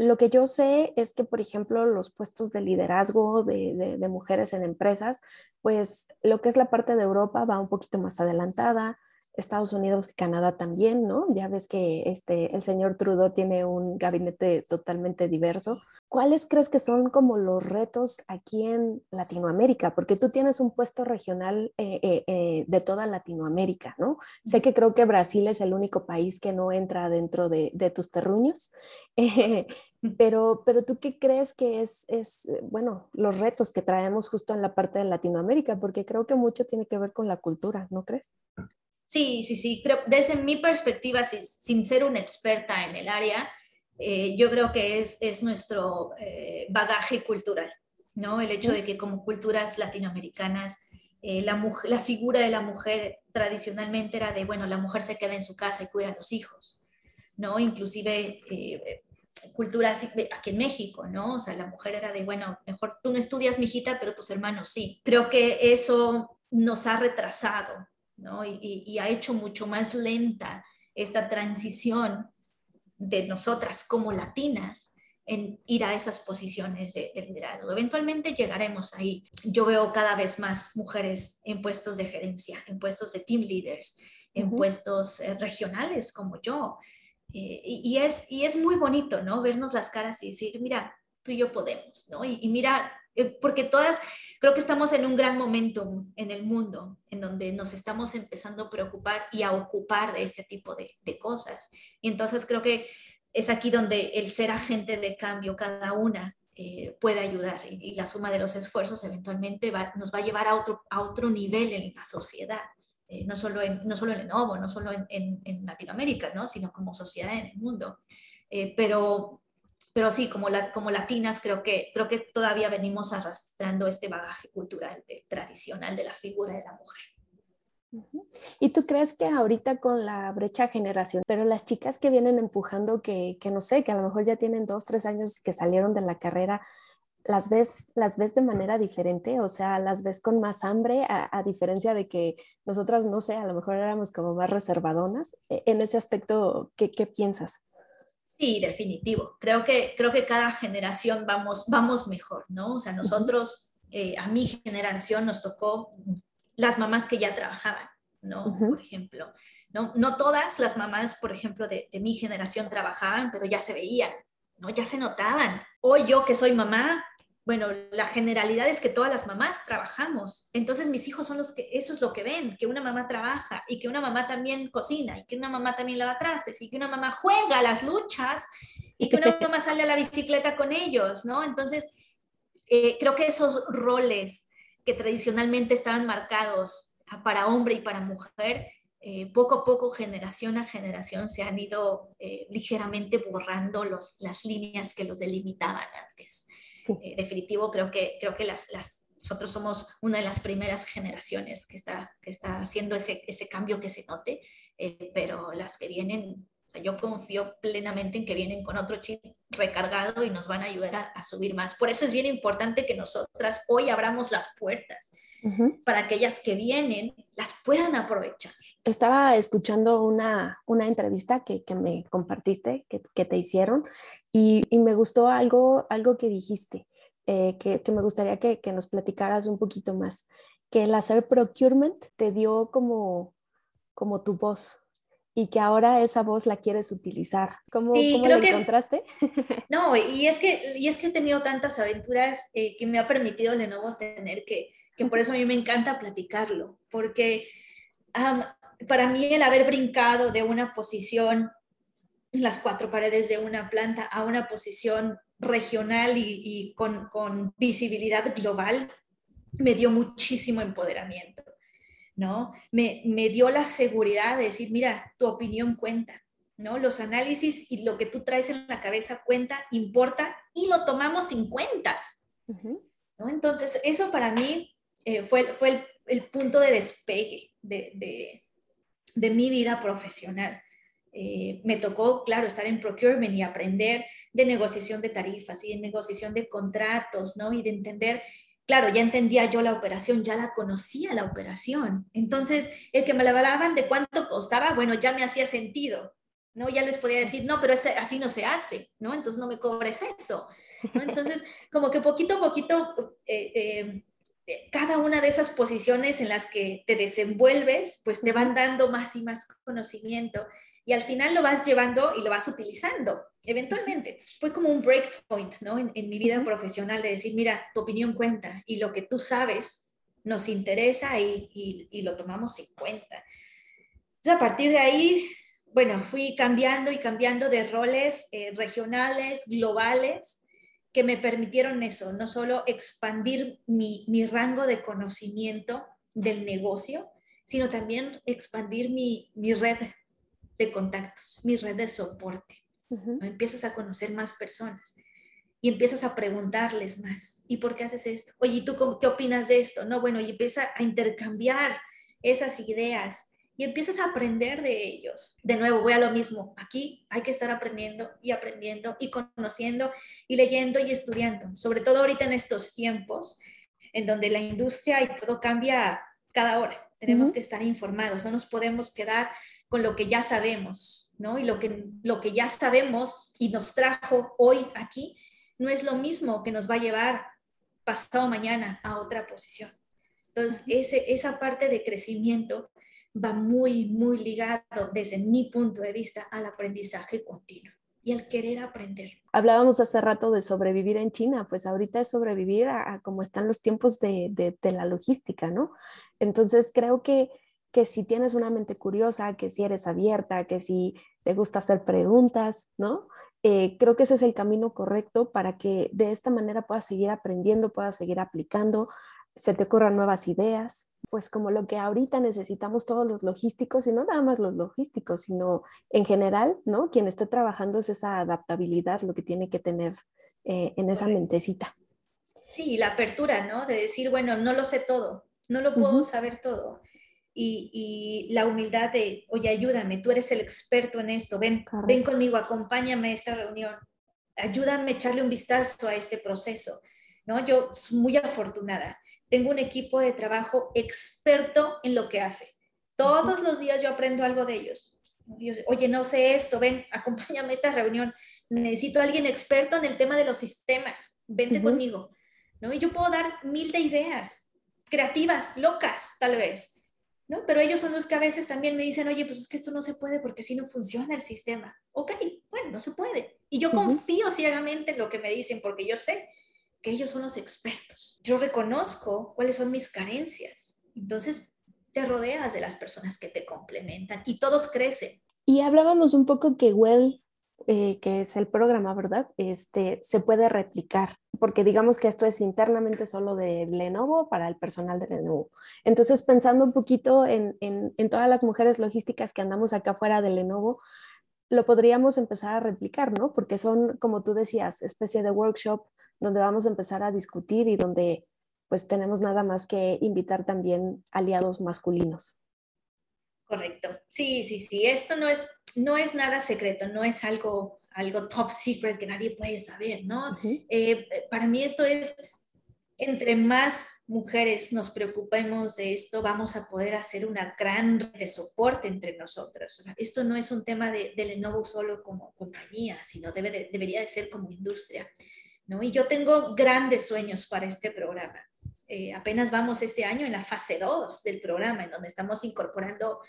A: lo que yo sé es que, por ejemplo, los puestos de liderazgo de, de, de, mujeres en empresas, pues lo que es la parte de Europa va un poquito más adelantada. Estados Unidos y Canadá también, ¿no? Ya ves que este, el señor Trudeau tiene un gabinete totalmente diverso. ¿Cuáles crees que son como los retos aquí en Latinoamérica? Porque tú tienes un puesto regional eh, eh, eh, de toda Latinoamérica, ¿no? Sé que creo que Brasil es el único país que no entra dentro de, de tus terruños, pero, pero tú qué crees que es, es, bueno, los retos que traemos justo en la parte de Latinoamérica, porque creo que mucho tiene que ver con la cultura, ¿no crees?
B: Sí, sí, sí. Pero desde mi perspectiva, sin, ser una experta en el área, eh, yo creo que es, es nuestro eh, bagaje cultural, ¿no? El hecho de que como culturas latinoamericanas, eh, la, la figura de la mujer tradicionalmente era de, bueno, la mujer se queda en su casa y cuida a los hijos, ¿no? Inclusive culturas aquí en México, ¿no? O sea, la mujer era de, bueno, mejor tú no estudias, mijita, pero tus hermanos sí. Creo que eso nos ha retrasado y, ha hecho mucho más lenta esta transición de nosotras como latinas en ir a esas posiciones de, liderazgo. Eventualmente llegaremos ahí. Yo veo cada vez más mujeres en puestos de gerencia, en puestos de team leaders, en puestos eh, regionales como yo. Eh, y, es, y es muy bonito, ¿no? Vernos las caras y decir, mira, tú y yo podemos, ¿no? Y, mira, porque todas, creo que estamos en un gran momento en el mundo, en donde nos estamos empezando a preocupar y a ocupar de este tipo de, de cosas. Y entonces creo que es aquí donde el ser agente de cambio, cada una, eh, puede ayudar y, la suma de los esfuerzos eventualmente nos va a llevar a otro, a otro nivel en la sociedad, eh, no, solo en, no solo en Lenovo, no solo en, en, Latinoamérica, ¿no? sino como sociedad en el mundo. Eh, pero, pero sí, como, como latinas, creo que, creo que todavía venimos arrastrando este bagaje cultural tradicional de la figura de la mujer.
A: ¿Y tú crees que ahorita con la brecha generación, pero las chicas que vienen empujando, que, que, no sé, que a lo mejor ya tienen dos, tres años que salieron de la carrera, las ves, las ves de manera diferente? O sea, las ves con más hambre, a, diferencia de que nosotras, no sé, a lo mejor éramos como más reservadonas. E, en ese aspecto, ¿qué, qué piensas?
B: Sí, definitivo. Creo que, creo que cada generación vamos, vamos mejor, ¿no? O sea, nosotros, eh, a mi generación nos tocó las mamás que ya trabajaban, ¿no? Por ejemplo, ¿no? no todas las mamás, por ejemplo, de, mi generación trabajaban, pero ya se veían, ¿no? Ya se notaban. Hoy yo que soy mamá, bueno, la generalidad es que todas las mamás trabajamos. Entonces mis hijos son los que, eso es lo que ven, que una mamá trabaja y que una mamá también cocina y que una mamá también lava trastes y que una mamá juega las luchas y que una mamá sale a la bicicleta con ellos, ¿no? Entonces, eh, creo que esos roles que tradicionalmente estaban marcados para hombre y para mujer, eh, poco a poco, generación a generación, se han ido eh, ligeramente borrando los, las líneas que los delimitaban antes. Eh, definitivo, creo que, creo que las, las, nosotros somos una de las primeras generaciones que está, que está haciendo ese, ese cambio que se note, pero las que vienen yo confío plenamente en que vienen con otro chip recargado y nos van a ayudar a, subir más. Por eso es bien importante que nosotras hoy abramos las puertas para aquellas que vienen las puedan aprovechar.
A: Estaba escuchando una, una entrevista que, que, me compartiste, que, que te hicieron, y, y, me gustó algo, algo que dijiste, eh, que, que, me gustaría que, nos platicaras un poquito más, que el hacer procurement te dio como, como tu voz, y que ahora esa voz la quieres utilizar. ¿Cómo, ¿cómo lo encontraste?
B: no, y es, que, y es que he tenido tantas aventuras eh, que me ha permitido Lenovo tener que, que por eso a mí me encanta platicarlo, porque para mí el haber brincado de una posición, las cuatro paredes de una planta, a una posición regional y, y con, con visibilidad global, me dio muchísimo empoderamiento. ¿no? Me, dio la seguridad de decir, mira, tu opinión cuenta, ¿no? Los análisis y lo que tú traes en la cabeza cuenta, importa y lo tomamos en cuenta, ¿no? Entonces, eso para mí eh, fue, fue el, punto de despegue de, mi vida profesional. Eh, me tocó, claro, estar en procurement y aprender de negociación de tarifas y de negociación de contratos, ¿no? Y de entender claro, ya entendía yo la operación, ya la conocía la operación. Entonces, el que me la hablaban de cuánto costaba, bueno, ya me hacía sentido, ¿no? Ya les podía decir, no, pero así no se hace, ¿no? Entonces no me cobres eso, Entonces, como que poquito a poquito, eh, eh, cada una de esas posiciones en las que te desenvuelves, pues te van dando más y más conocimiento y al final lo vas llevando y lo vas utilizando eventualmente. Fue como un breakpoint ¿no? en, mi vida profesional de decir, mira, tu opinión cuenta y lo que tú sabes nos interesa y, y, lo tomamos en cuenta. Entonces, a partir de ahí, bueno, fui cambiando y cambiando de roles eh, regionales, globales, que me permitieron eso, no solo expandir mi, mi rango de conocimiento del negocio, sino también expandir mi, mi red de contactos, mi red de soporte. Empiezas a conocer más personas y empiezas a preguntarles más. ¿Y por qué haces esto? Oye, ¿y tú qué opinas de esto? No, bueno, y empieza a intercambiar esas ideas y empiezas a aprender de ellos. De nuevo, voy a lo mismo. Aquí hay que estar aprendiendo y aprendiendo y conociendo y leyendo y estudiando, sobre todo ahorita en estos tiempos en donde la industria y todo cambia cada hora. Tenemos que estar informados, no nos podemos quedar con lo que ya sabemos, ¿no? Y lo que, lo que ya sabemos y nos trajo hoy aquí no es lo mismo que nos va a llevar pasado mañana a otra posición. Entonces, ese, esa parte de crecimiento va muy, muy ligado desde mi punto de vista al aprendizaje continuo y al querer aprender.
A: Hablábamos hace rato de sobrevivir en China, pues ahorita es sobrevivir a, como están los tiempos de, de, la logística, ¿no? Entonces creo que, que si tienes una mente curiosa, que si eres abierta, que si te gusta hacer preguntas, ¿no? Eh, creo que ese es el camino correcto para que de esta manera puedas seguir aprendiendo, puedas seguir aplicando, se te ocurran nuevas ideas, pues como lo que ahorita necesitamos todos los logísticos, y no nada más los logísticos, sino en general, ¿no? Quien esté trabajando es esa adaptabilidad, lo que tiene que tener eh, en esa mentecita.
B: Sí, la apertura, ¿no? De decir, bueno, no lo sé todo, no lo puedo saber todo. Y, la humildad de, oye, ayúdame, tú eres el experto en esto, ven, ven conmigo, acompáñame a esta reunión, ayúdame a echarle un vistazo a este proceso. ¿no? Yo soy muy afortunada tengo un equipo de trabajo experto en lo que hace. Todos los días yo aprendo algo de ellos. Oye, no sé esto, ven, acompáñame a esta reunión. Necesito a alguien experto en el tema de los sistemas. Vente conmigo. ¿no? Y yo puedo dar mil de ideas, creativas, locas, tal vez. ¿no? Pero ellos son los que a veces también me dicen, oye, pues es que esto no se puede porque si no funciona el sistema. Ok, bueno, no se puede. Y yo confío ciegamente en lo que me dicen porque yo sé que ellos son los expertos. Yo reconozco cuáles son mis carencias. Entonces, te rodeas de las personas que te complementan y todos crecen.
A: Y hablábamos un poco que Well, eh, que es el programa, ¿verdad? Este, se puede replicar, porque digamos que esto es internamente solo de Lenovo para el personal de Lenovo. Entonces, pensando un poquito en, en, en todas las mujeres logísticas que andamos acá fuera de Lenovo, lo podríamos empezar a replicar, ¿no? Porque son, como tú decías, especie de workshop donde vamos a empezar a discutir y donde pues tenemos nada más que invitar también aliados masculinos.
B: Correcto. Sí, sí, sí. Esto no es, no es nada secreto, no es algo, algo top secret que nadie puede saber, ¿no? Eh, para mí esto es, entre más mujeres nos preocupemos de esto, vamos a poder hacer una gran red de soporte entre nosotras. Esto no es un tema de, de Lenovo solo como compañía, sino debe debería de ser como industria. Y yo tengo grandes sueños para este programa. Eh, apenas vamos este año en la fase 2 del programa, en donde estamos incorporando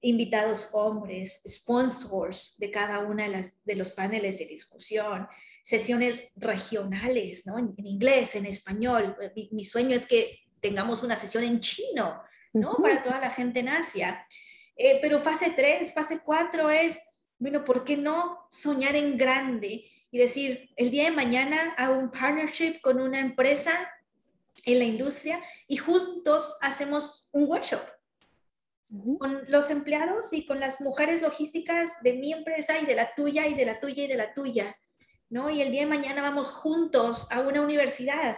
B: invitados hombres, sponsors de cada una de, las, de los paneles de discusión, sesiones regionales, ¿no? En, inglés, en español. Mi, sueño es que tengamos una sesión en chino, ¿no? Para toda la gente en Asia. Eh, pero fase 3, fase 4 es, bueno, ¿por qué no soñar en grande y decir, el día de mañana hago un partnership con una empresa en la industria y juntos hacemos un workshop con los empleados y con las mujeres logísticas de mi empresa y de la tuya y de la tuya y de la tuya, ¿no? Y el día de mañana vamos juntos a una universidad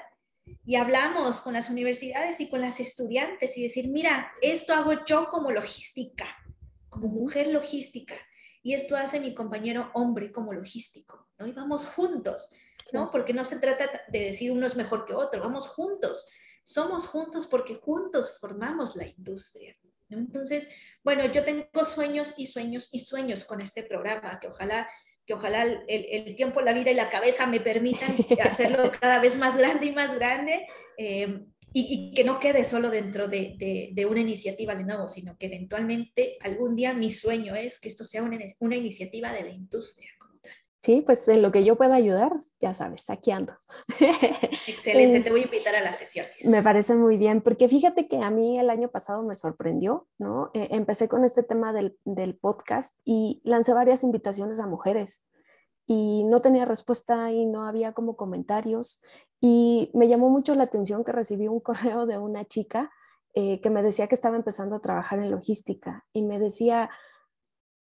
B: y hablamos con las universidades y con las estudiantes y decir, mira, esto hago yo como logística, como mujer logística y esto hace mi compañero hombre como logístico, ¿no? Y vamos juntos, ¿no? Porque no se trata de decir uno es mejor que otro, vamos juntos. Somos juntos porque juntos formamos la industria. ¿no? Entonces, bueno, yo tengo sueños y sueños y sueños con este programa, que ojalá que ojalá el, el, tiempo, la vida y la cabeza me permitan hacerlo cada vez más grande y más grande. Eh, y, que no quede solo dentro de, de, una iniciativa de nuevo, sino que eventualmente algún día mi sueño es que esto sea una, una iniciativa de la industria. Como tal.
A: Sí, pues en lo que yo pueda ayudar, ya sabes, aquí ando.
B: Excelente, te voy a invitar a las sesiones.
A: Me parece muy bien, porque fíjate que a mí el año pasado me sorprendió, ¿no? Eh, empecé con este tema del, del podcast y lancé varias invitaciones a mujeres y no tenía respuesta y no había como comentarios. Y me llamó mucho la atención que recibí un correo de una chica eh, que me decía que estaba empezando a trabajar en logística y me decía,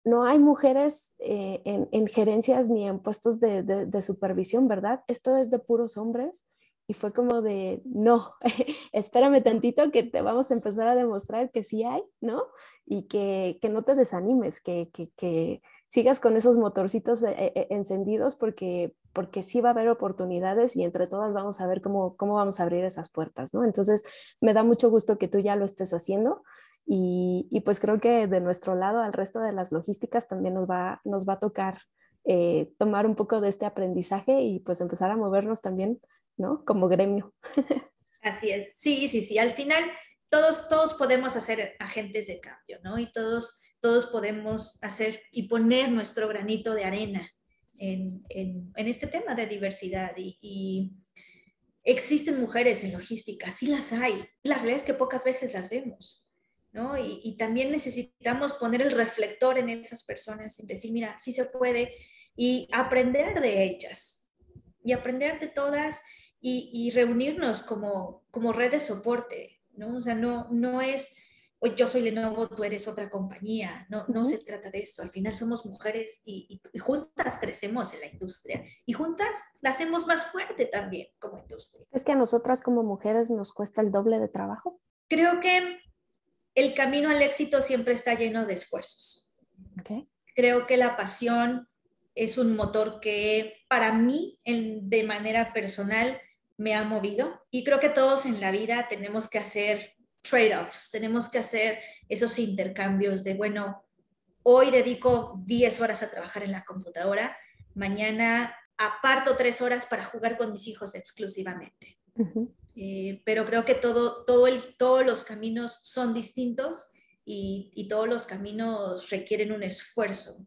A: no hay mujeres eh, en, gerencias ni en puestos de, de, supervisión, ¿verdad? Esto es de puros hombres. Y fue como de, no, espérame tantito que te vamos a empezar a demostrar que sí hay, ¿no? Y que, que no te desanimes, que, que sigas con esos motorcitos eh, eh, eh, encendidos porque, porque sí va a haber oportunidades y entre todas vamos a ver cómo, cómo vamos a abrir esas puertas, ¿no? Entonces, me da mucho gusto que tú ya lo estés haciendo Y, pues creo que de nuestro lado, al resto de las logísticas, también nos va, nos va a tocar tomar un poco de este aprendizaje y pues empezar a movernos también, ¿no? Como gremio.
B: Así es, sí, sí, sí. Al final todos, todos podemos hacer agentes de cambio, ¿no? Y todos, todos podemos hacer y poner nuestro granito de arena en, en, en este tema de diversidad. Y, y, existen mujeres en logística, sí las hay. La realidad es que pocas veces las vemos, ¿no? Y, y también necesitamos poner el reflector en esas personas y decir, mira, sí se puede y aprender de ellas y aprender de todas y, y reunirnos como, como red de soporte, ¿no? O sea, no, no es, hoy yo soy Lenovo, tú eres otra compañía, no, no se trata de esto, al final somos mujeres y, y, juntas crecemos en la industria y juntas la hacemos más fuerte también como industria.
A: ¿Es que a nosotras como mujeres nos cuesta el doble de trabajo?
B: Creo que el camino al éxito siempre está lleno de esfuerzos.
A: Okay.
B: Creo que la pasión es un motor que para mí, en, de manera personal, me ha movido. Y creo que todos en la vida tenemos que hacer trade-offs, tenemos que hacer esos intercambios de, bueno, hoy dedico 10 horas a trabajar en la computadora, mañana aparto 3 horas para jugar con mis hijos exclusivamente. Uh -huh. eh, pero creo que todo, todo el, todos los caminos son distintos y, y todos los caminos requieren un esfuerzo.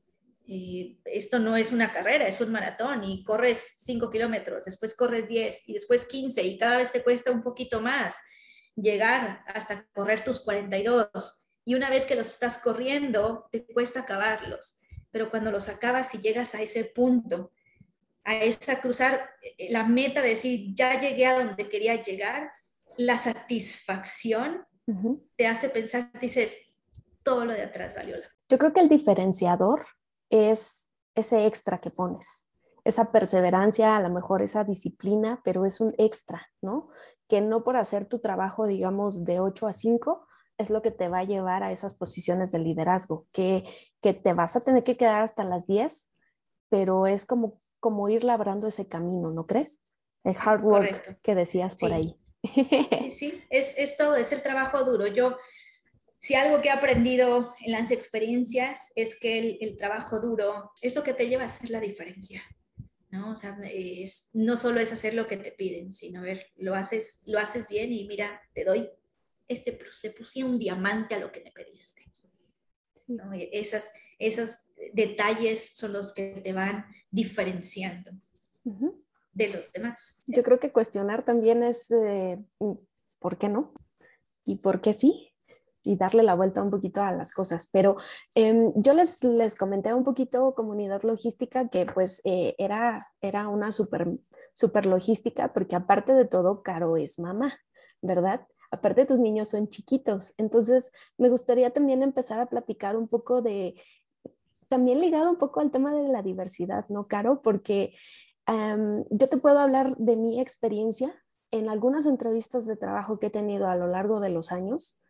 B: Eh, esto no es una carrera, es un maratón y corres 5 kilómetros, después corres 10 y después 15 y cada vez te cuesta un poquito más llegar hasta correr tus 42 y una vez que los estás corriendo te cuesta acabarlos, pero cuando los acabas y llegas a ese punto, a esa cruzar eh, la meta de decir ya llegué a donde quería llegar, la satisfacción uh -huh. te hace pensar, dices, todo lo de atrás valió la pena.
A: Yo creo que el diferenciador es ese extra que pones, esa perseverancia, a lo mejor esa disciplina, pero es un extra, ¿no? Que no por hacer tu trabajo, digamos, de 8 a 5, es lo que te va a llevar a esas posiciones de liderazgo, que, que te vas a tener que quedar hasta las 10, pero es como, como ir labrando ese camino, ¿no crees? Es hard work Correcto. que decías por
B: sí.
A: ahí.
B: Sí, sí, es, es todo, es el trabajo duro. Yo, si algo que he aprendido en las experiencias es que el, el, trabajo duro es lo que te lleva a hacer la diferencia. ¿No? O sea, es, no solo es hacer lo que te piden, sino ver, lo haces, lo haces bien y mira, te doy este te puse un diamante a lo que me pediste. ¿no? Esas, esos detalles son los que te van diferenciando uh -huh. de los demás.
A: Yo creo que cuestionar también es, eh, ¿por qué no? ¿Y por qué sí? Y darle la vuelta un poquito a las cosas. Pero eh, yo les, les comenté un poquito comunidad logística que pues eh, era, era una super, super logística porque aparte de todo, Caro es mamá, ¿verdad? Aparte tus niños son chiquitos. Entonces me gustaría también empezar a platicar un poco de, también ligado un poco al tema de la diversidad, ¿no, Caro? Porque um, yo te puedo hablar de mi experiencia en algunas entrevistas de trabajo que he tenido a lo largo de los años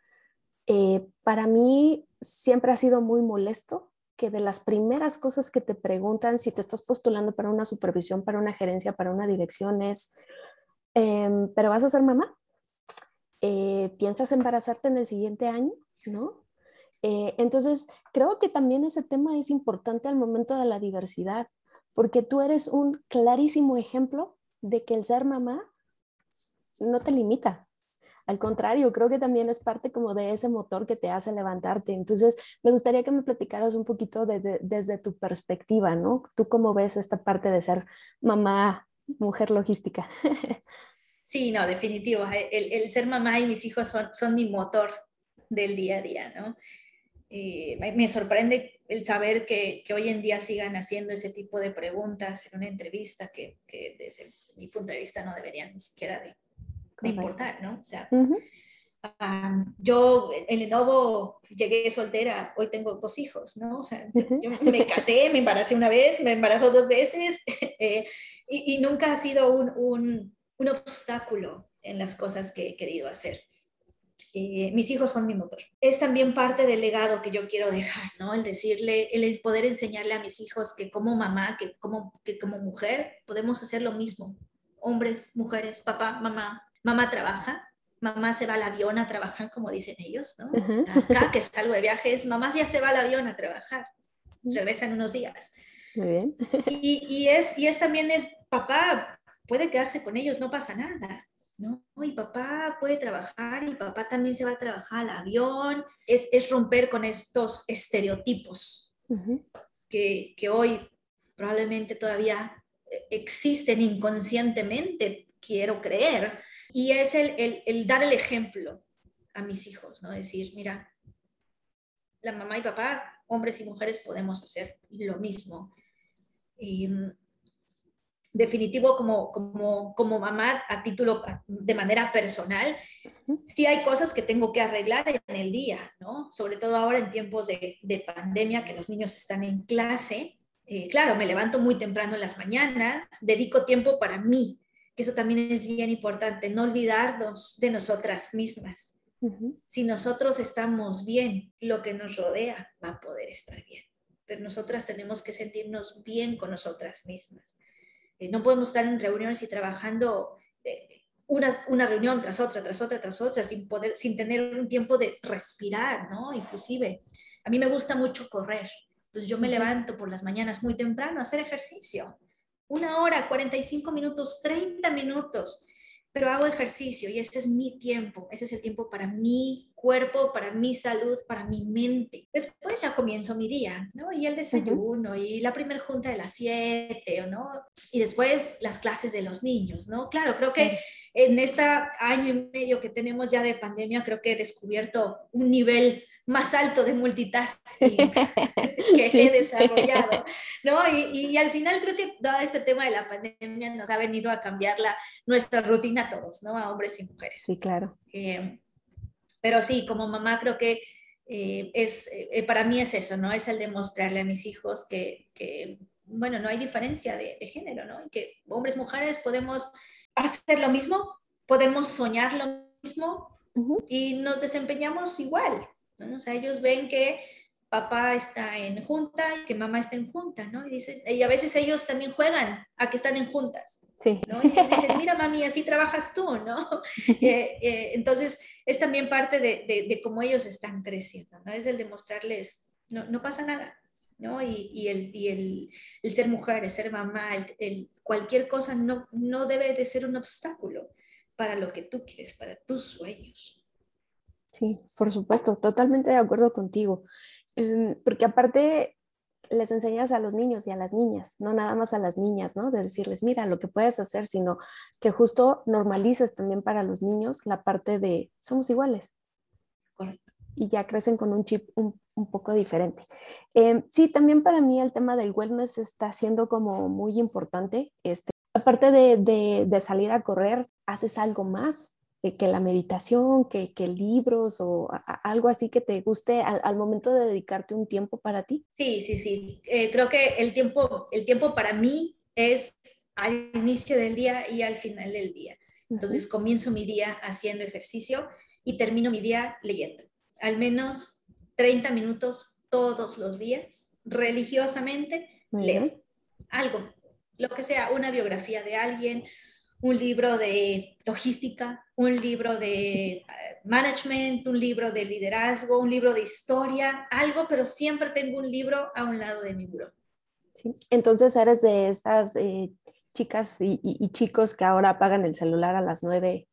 A: eh, para mí siempre ha sido muy molesto que de las primeras cosas que te preguntan si te estás postulando para una supervisión, para una gerencia, para una dirección es, eh, pero vas a ser mamá, eh, piensas embarazarte en el siguiente año, ¿no? Eh, entonces, creo que también ese tema es importante al momento de la diversidad, porque tú eres un clarísimo ejemplo de que el ser mamá no te limita, al contrario, creo que también es parte como de ese motor que te hace levantarte. Entonces, me gustaría que me platicaras un poquito de, de, desde tu perspectiva, ¿no? ¿Tú cómo ves esta parte de ser mamá, mujer logística?
B: Sí, no, definitivo. El, el ser mamá y mis hijos son, mi motor del día a día, ¿no? Eh, me sorprende el saber que, que, hoy en día sigan haciendo ese tipo de preguntas en una entrevista que, que desde mi punto de vista no deberían ni siquiera de de importar, ¿no? O sea, uh -huh. um, yo en Lenovo llegué soltera, hoy tengo dos hijos, ¿no? O sea, uh -huh. yo me casé, me embaracé una vez, me embarazó dos veces eh, y, y, nunca ha sido un, un, un, obstáculo en las cosas que he querido hacer. Eh, mis hijos son mi motor. Es también parte del legado que yo quiero dejar, ¿no? El decirle, el poder enseñarle a mis hijos que como mamá, que como, que como mujer, podemos hacer lo mismo. Hombres, mujeres, papá, mamá, mamá trabaja, mamá se va al avión a trabajar, como dicen ellos, ¿no? Acá que salgo de viajes, mamá ya se va al avión a trabajar, regresan unos días.
A: Muy bien.
B: Y, y, es, y es también es, papá puede quedarse con ellos, no pasa nada. ¿no? Y papá puede trabajar y papá también se va a trabajar al avión. Es, es romper con estos estereotipos que, que, hoy probablemente todavía existen inconscientemente, quiero creer. Y es el, el, el dar el ejemplo a mis hijos, ¿no? Decir, mira, la mamá y papá, hombres y mujeres, podemos hacer lo mismo. Y, definitivo como, como, como mamá a título de manera personal, sí hay cosas que tengo que arreglar en el día, ¿no? Sobre todo ahora en tiempos de, de pandemia, que los niños están en clase. Eh, claro, me levanto muy temprano en las mañanas, dedico tiempo para mí, que eso también es bien importante, no olvidarnos de nosotras mismas. Si nosotros estamos bien, lo que nos rodea va a poder estar bien. Pero nosotras tenemos que sentirnos bien con nosotras mismas. Eh, no podemos estar en reuniones y trabajando eh, una, una, reunión tras otra, tras otra, tras otra, sin, poder, sin tener un tiempo de respirar, ¿no? Inclusive, a mí me gusta mucho correr. Entonces yo me levanto por las mañanas muy temprano a hacer ejercicio. Una hora, 45 minutos, 30 minutos pero hago ejercicio y este es mi tiempo, ese es el tiempo para mi cuerpo, para mi salud, para mi mente. Después ya comienzo mi día, ¿no? Y el desayuno y la primera junta de las 7, ¿no? Y después las clases de los niños, ¿no? Claro, creo que en este año y medio que tenemos ya de pandemia, creo que he descubierto un nivel más alto de multitasking que he desarrollado, ¿no? Y, y, al final creo que todo este tema de la pandemia nos ha venido a cambiar la, nuestra rutina a todos, ¿no? A hombres y mujeres.
A: Sí, claro.
B: Eh, pero sí, como mamá creo que eh, es, eh, para mí es eso, ¿no? Es el demostrarle a mis hijos que, que bueno, no hay diferencia de, de, género, ¿no? Y que hombres, mujeres podemos hacer lo mismo, podemos soñar lo mismo y nos desempeñamos igual, o sea, ellos ven que papá está en junta y que mamá está en junta, ¿no? Y, dicen, y a veces ellos también juegan a que están en juntas.
A: Sí.
B: ¿no? Y dicen, mira mami, así trabajas tú, ¿no? Eh, eh, entonces, es también parte de, de, cómo ellos están creciendo, ¿no? Es el demostrarles, no, no pasa nada, ¿no? Y, y, el, y el, el, ser mujer, el ser mamá, el, cualquier cosa no, no debe de ser un obstáculo para lo que tú quieres, para tus sueños.
A: Sí, por supuesto, totalmente de acuerdo contigo. Em, porque aparte les enseñas a los niños y a las niñas, no nada más a las niñas, ¿no? De decirles, mira, lo que puedes hacer, sino que justo normalices también para los niños la parte de somos iguales.
B: Correcto.
A: Y ya crecen con un chip un, poco diferente. Em, sí, también para mí el tema del wellness está siendo como muy importante. Este, aparte de, de, de salir a correr, haces algo más que la meditación, que, que libros o algo así que te guste al, momento de dedicarte un tiempo para ti?
B: Sí, sí, sí. Eh, creo que el tiempo, el tiempo para mí es al inicio del día y al final del día. Entonces comienzo mi día haciendo ejercicio y termino mi día leyendo. Al menos 30 minutos todos los días, religiosamente, leo algo, lo que sea, una biografía de alguien, un libro de logística, un libro de eh, management, un libro de liderazgo, un libro de historia, algo, pero siempre tengo un libro a un lado de mi buró.
A: Sí. Entonces eres de estas eh, chicas y, y, chicos que ahora apagan el celular a las nueve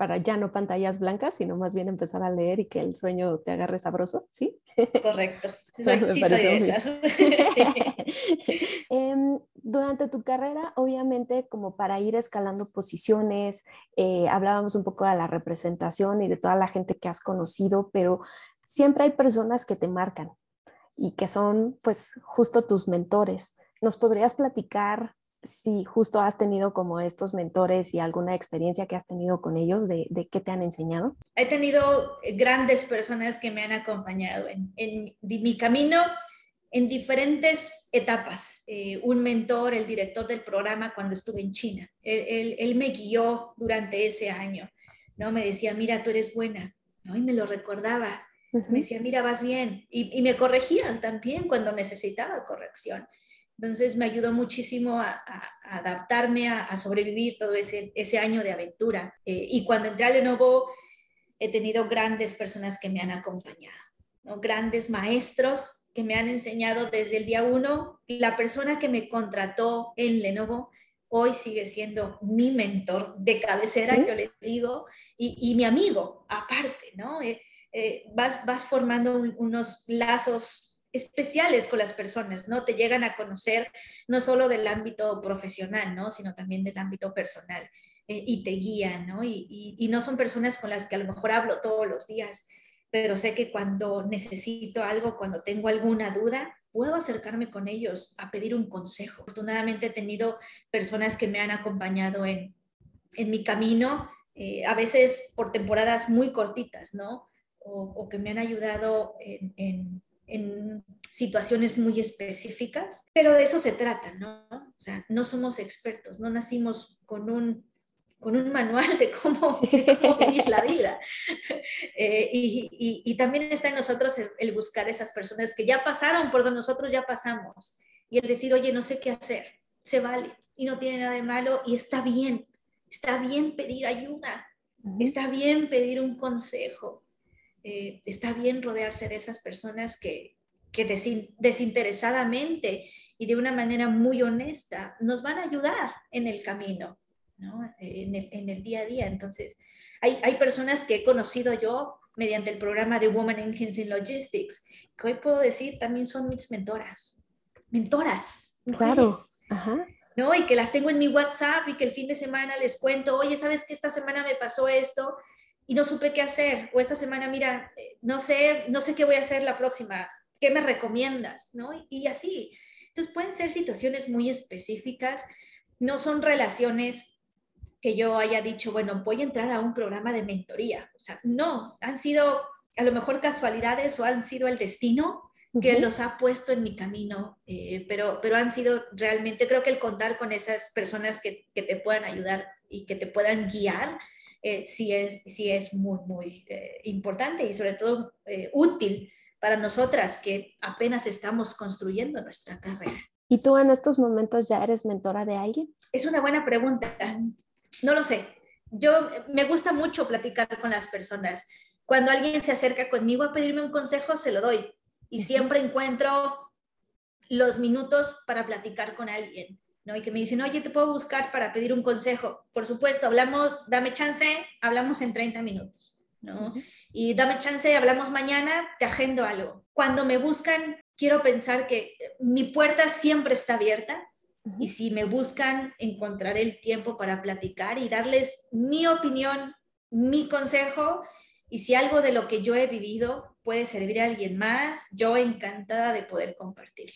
A: para ya no pantallas blancas, sino más bien empezar a leer y que el sueño te agarre sabroso, ¿sí?
B: Correcto. Soy, sí, soy de esas.
A: Em, durante tu carrera, obviamente, como para ir escalando posiciones, eh, hablábamos un poco de la representación y de toda la gente que has conocido, pero siempre hay personas que te marcan y que son, pues, justo tus mentores. ¿Nos podrías platicar si justo has tenido como estos mentores y alguna experiencia que has tenido con ellos, de, de qué te han enseñado?
B: He tenido grandes personas que me han acompañado en, en mi camino en diferentes etapas. Eh, un mentor, el director del programa cuando estuve en China, él, él, me guió durante ese año, ¿no? Me decía, mira, tú eres buena, ¿no? Y me lo recordaba. Me decía, mira, vas bien. Y, y, me corregían también cuando necesitaba corrección. Entonces me ayudó muchísimo a, adaptarme, a, sobrevivir todo ese, ese año de aventura. Eh, y cuando entré a Lenovo, he tenido grandes personas que me han acompañado, ¿no? grandes maestros que me han enseñado desde el día uno. La persona que me contrató en Lenovo hoy sigue siendo mi mentor de cabecera, yo le digo, y, mi amigo aparte, ¿no? Eh, eh, vas, vas formando unos lazos especiales con las personas, ¿no? Te llegan a conocer no solo del ámbito profesional, ¿no? Sino también del ámbito personal eh, y te guían, ¿no? Y, no son personas con las que a lo mejor hablo todos los días, pero sé que cuando necesito algo, cuando tengo alguna duda, puedo acercarme con ellos a pedir un consejo. Afortunadamente he tenido personas que me han acompañado en, en mi camino, eh, a veces por temporadas muy cortitas, ¿no? O, que me han ayudado en, en, situaciones muy específicas, pero de eso se trata, ¿no? O sea, no somos expertos, no nacimos con un con un manual de cómo, vivir la vida. Eh, y, también está en nosotros el, buscar esas personas que ya pasaron por donde nosotros ya pasamos y el decir, oye, no sé qué hacer, se vale y no tiene nada de malo y está bien, está bien pedir ayuda, está bien pedir un consejo, eh, está bien rodearse de esas personas que, que desinteresadamente y de una manera muy honesta nos van a ayudar en el camino en, el, día a día. Entonces, hay, hay, personas que he conocido yo mediante el programa de Woman Engines in Logistics, que hoy puedo decir también son mis mentoras. Mentoras.
A: Claro.
B: ¿no? Y que las tengo en mi WhatsApp y que el fin de semana les cuento, oye, ¿sabes que esta semana me pasó esto? Y no supe qué hacer. O esta semana, mira, eh, no sé, no sé qué voy a hacer la próxima. ¿Qué me recomiendas? ¿no? Y así. Entonces pueden ser situaciones muy específicas, no son relaciones que yo haya dicho, bueno, voy a entrar a un programa de mentoría. O sea, no, han sido a lo mejor casualidades o han sido el destino que los ha puesto en mi camino, eh, pero, pero han sido realmente, creo que el contar con esas personas que, que te puedan ayudar y que te puedan guiar, eh, sí, es, sí es muy, muy eh, importante y sobre todo útil para nosotras que apenas estamos construyendo nuestra carrera.
A: ¿Y tú en estos momentos ya eres mentora de alguien?
B: Es una buena pregunta. No lo sé. Yo me gusta mucho platicar con las personas. Cuando alguien se acerca conmigo a pedirme un consejo, se lo doy. Y siempre encuentro los minutos para platicar con alguien, ¿no? Y que me dicen, oye, te puedo buscar para pedir un consejo. Por supuesto, hablamos, dame chance, hablamos en 30 minutos, ¿no? Y dame chance, hablamos mañana, te agendo algo. Cuando me buscan, quiero pensar que mi puerta siempre está abierta, y si me buscan, encontrar el tiempo para platicar y darles mi opinión, mi consejo. Y si algo de lo que yo he vivido puede servir a alguien más, yo encantada de poder compartirlo.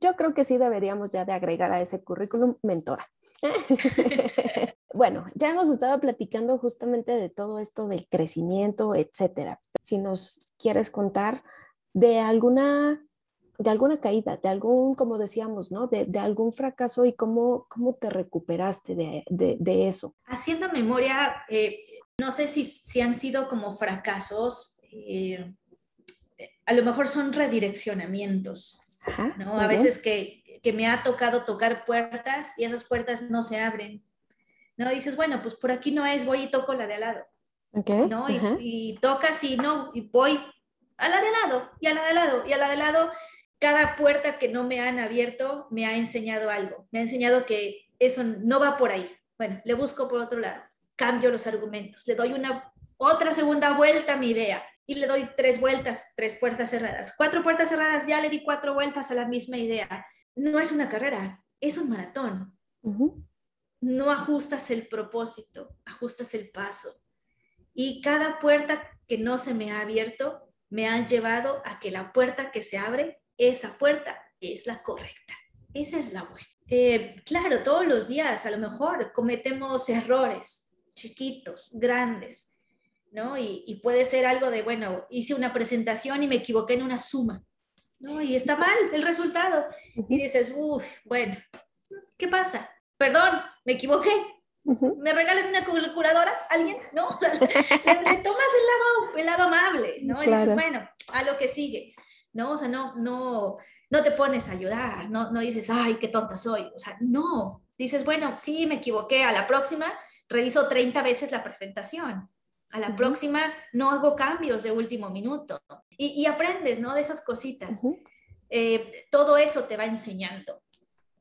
A: Yo creo que sí deberíamos ya de agregar a ese currículum mentora. bueno, ya hemos estado platicando justamente de todo esto del crecimiento, etcétera. Si nos quieres contar de alguna de alguna caída, de algún, como decíamos, ¿no? De, algún fracaso y cómo, cómo te recuperaste de, eso.
B: Haciendo memoria, eh, no sé si, si, han sido como fracasos, eh, a lo mejor son redireccionamientos, ¿no? A veces que, me ha tocado tocar puertas y esas puertas no se abren, ¿no? dices, bueno, pues por aquí no es, voy y toco la de al lado. ¿no? Y, y, tocas y no, y voy a la de lado, y a la de lado, y a la de lado, cada puerta que no me han abierto me ha enseñado algo, me ha enseñado que eso no va por ahí. Bueno, le busco por otro lado, cambio los argumentos, le doy una otra segunda vuelta a mi idea y le doy tres vueltas, tres puertas cerradas, cuatro puertas cerradas, ya le di cuatro vueltas a la misma idea. No es una carrera, es un maratón. No ajustas el propósito, ajustas el paso. Y cada puerta que no se me ha abierto me ha llevado a que la puerta que se abre esa puerta es la correcta. Esa es la buena. Eh, claro, todos los días a lo mejor cometemos errores chiquitos, grandes, ¿no? Y, puede ser algo de, bueno, hice una presentación y me equivoqué en una suma, ¿no? Y está mal el resultado. Y dices, uff, bueno, ¿qué pasa? Perdón, me equivoqué. ¿Me regalan una calculadora? ¿Alguien? ¿No? O sea, le, tomas el lado, el lado amable, ¿no? Y dices, bueno, a lo que sigue. ¿no? O sea, no, no, no te pones a ayudar, no, no dices, ay, qué tonta soy, o sea, no, dices, bueno, sí, me equivoqué, a la próxima reviso 30 veces la presentación A la próxima no hago cambios de último minuto. Y, aprendes, ¿no? De esas cositas. Eh, todo eso te va enseñando.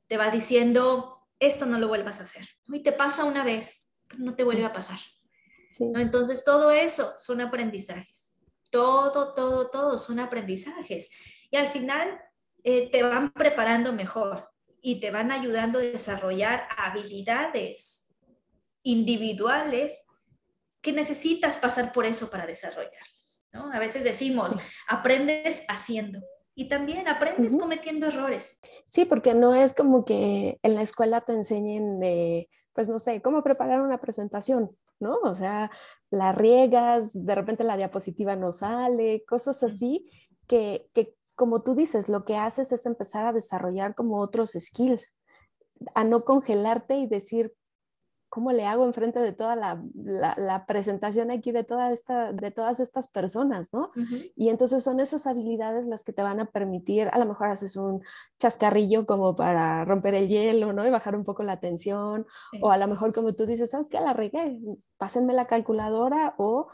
B: Te va diciendo, esto no lo vuelvas a hacer. Y te pasa una vez, pero no te vuelve a pasar. Entonces, todo eso son aprendizajes. Todo, todo, todo son aprendizajes. Y al final eh, te van preparando mejor y te van ayudando a desarrollar habilidades individuales que necesitas pasar por eso para desarrollarlas. ¿no? A veces decimos, aprendes haciendo y también aprendes cometiendo errores.
A: Sí, porque no es como que en la escuela te enseñen, pues no sé, cómo preparar una presentación, ¿no? O sea, la riegas, de repente la diapositiva no sale, cosas así que, que como tú dices, lo que haces es empezar a desarrollar como otros skills, a no congelarte y decir, ¿cómo le hago enfrente de toda la, presentación aquí de, toda esta, de todas estas personas, ¿no? Y entonces son esas habilidades las que te van a permitir, a lo mejor haces un chascarrillo como para romper el hielo, ¿no? Y bajar un poco la tensión, o a lo mejor como tú dices, ¿sabes qué? La regué, pásenme la calculadora o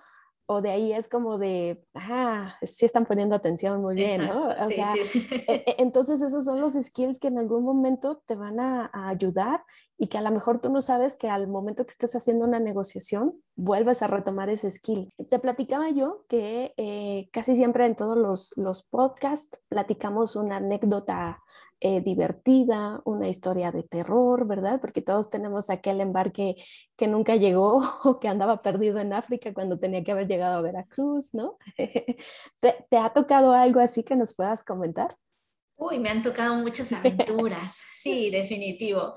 A: o de ahí es como de, ah, sí están poniendo atención muy bien, ¿no? O sea, e, e, entonces esos son los skills que en algún momento te van a, ayudar y que a lo mejor tú no sabes que al momento que estés haciendo una negociación, vuelves a retomar ese skill. Te platicaba yo que eh, casi siempre en todos los, los podcasts platicamos una anécdota eh, divertida, una historia de terror, ¿verdad? Porque todos tenemos aquel embarque que nunca llegó o que andaba perdido en África cuando tenía que haber llegado a Veracruz, ¿no? ¿Te, ha tocado algo así que nos puedas comentar?
B: Uy, me han tocado muchas aventuras, sí, definitivo.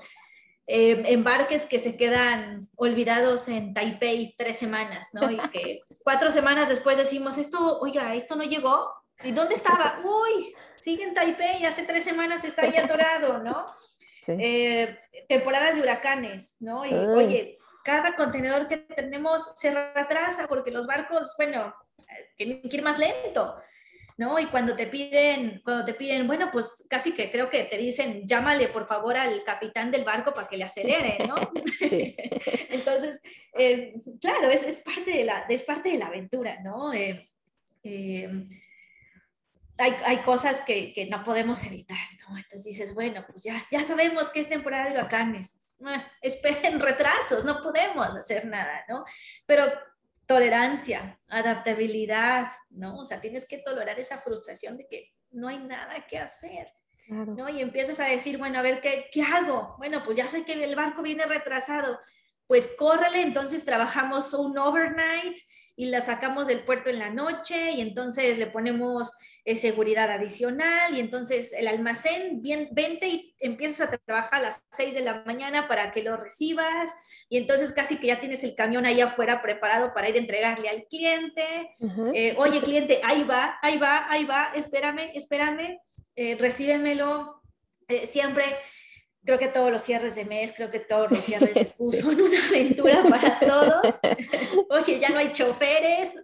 B: Em, embarques que se quedan olvidados en Taipei tres semanas, ¿no? Y que cuatro semanas después decimos, esto, oiga, esto no llegó, ¿Y dónde estaba? Uy, sigue en Taipei, hace tres semanas está ahí atorado, ¿no? Eh, temporadas de huracanes, ¿no? Y oye, cada contenedor que tenemos se retrasa porque los barcos, bueno, tienen que ir más lento, ¿no? Y cuando te piden, cuando te piden, bueno, pues casi que creo que te dicen, llámale por favor al capitán del barco para que le acelere, ¿no? Sí. Entonces, eh, claro, es, es, parte de la, es parte de la aventura, ¿no? Eh, hay, hay cosas que, que, no podemos evitar, ¿no? Entonces dices, bueno, pues ya, ya sabemos que es temporada de huracanes, ah, esperen retrasos, no podemos hacer nada, ¿no? Pero tolerancia, adaptabilidad, ¿no? O sea, tienes que tolerar esa frustración de que no hay nada que hacer, ¿no? Y empiezas a decir, bueno, a ver, ¿qué, ¿qué hago? Bueno, pues ya sé que el barco viene retrasado, pues córrele, entonces trabajamos un overnight y la sacamos del puerto en la noche y entonces le ponemos seguridad adicional y entonces el almacén, bien, vente y empiezas a trabajar a las 6 de la mañana para que lo recibas y entonces casi que ya tienes el camión ahí afuera preparado para ir a entregarle al cliente. Eh, Oye, cliente, ahí va, ahí va, ahí va, espérame, espérame, eh, recíbemelo. Eh, siempre creo que todos los cierres de mes, creo que todos los cierres de curso son una aventura para todos. Oye, ya no hay choferes,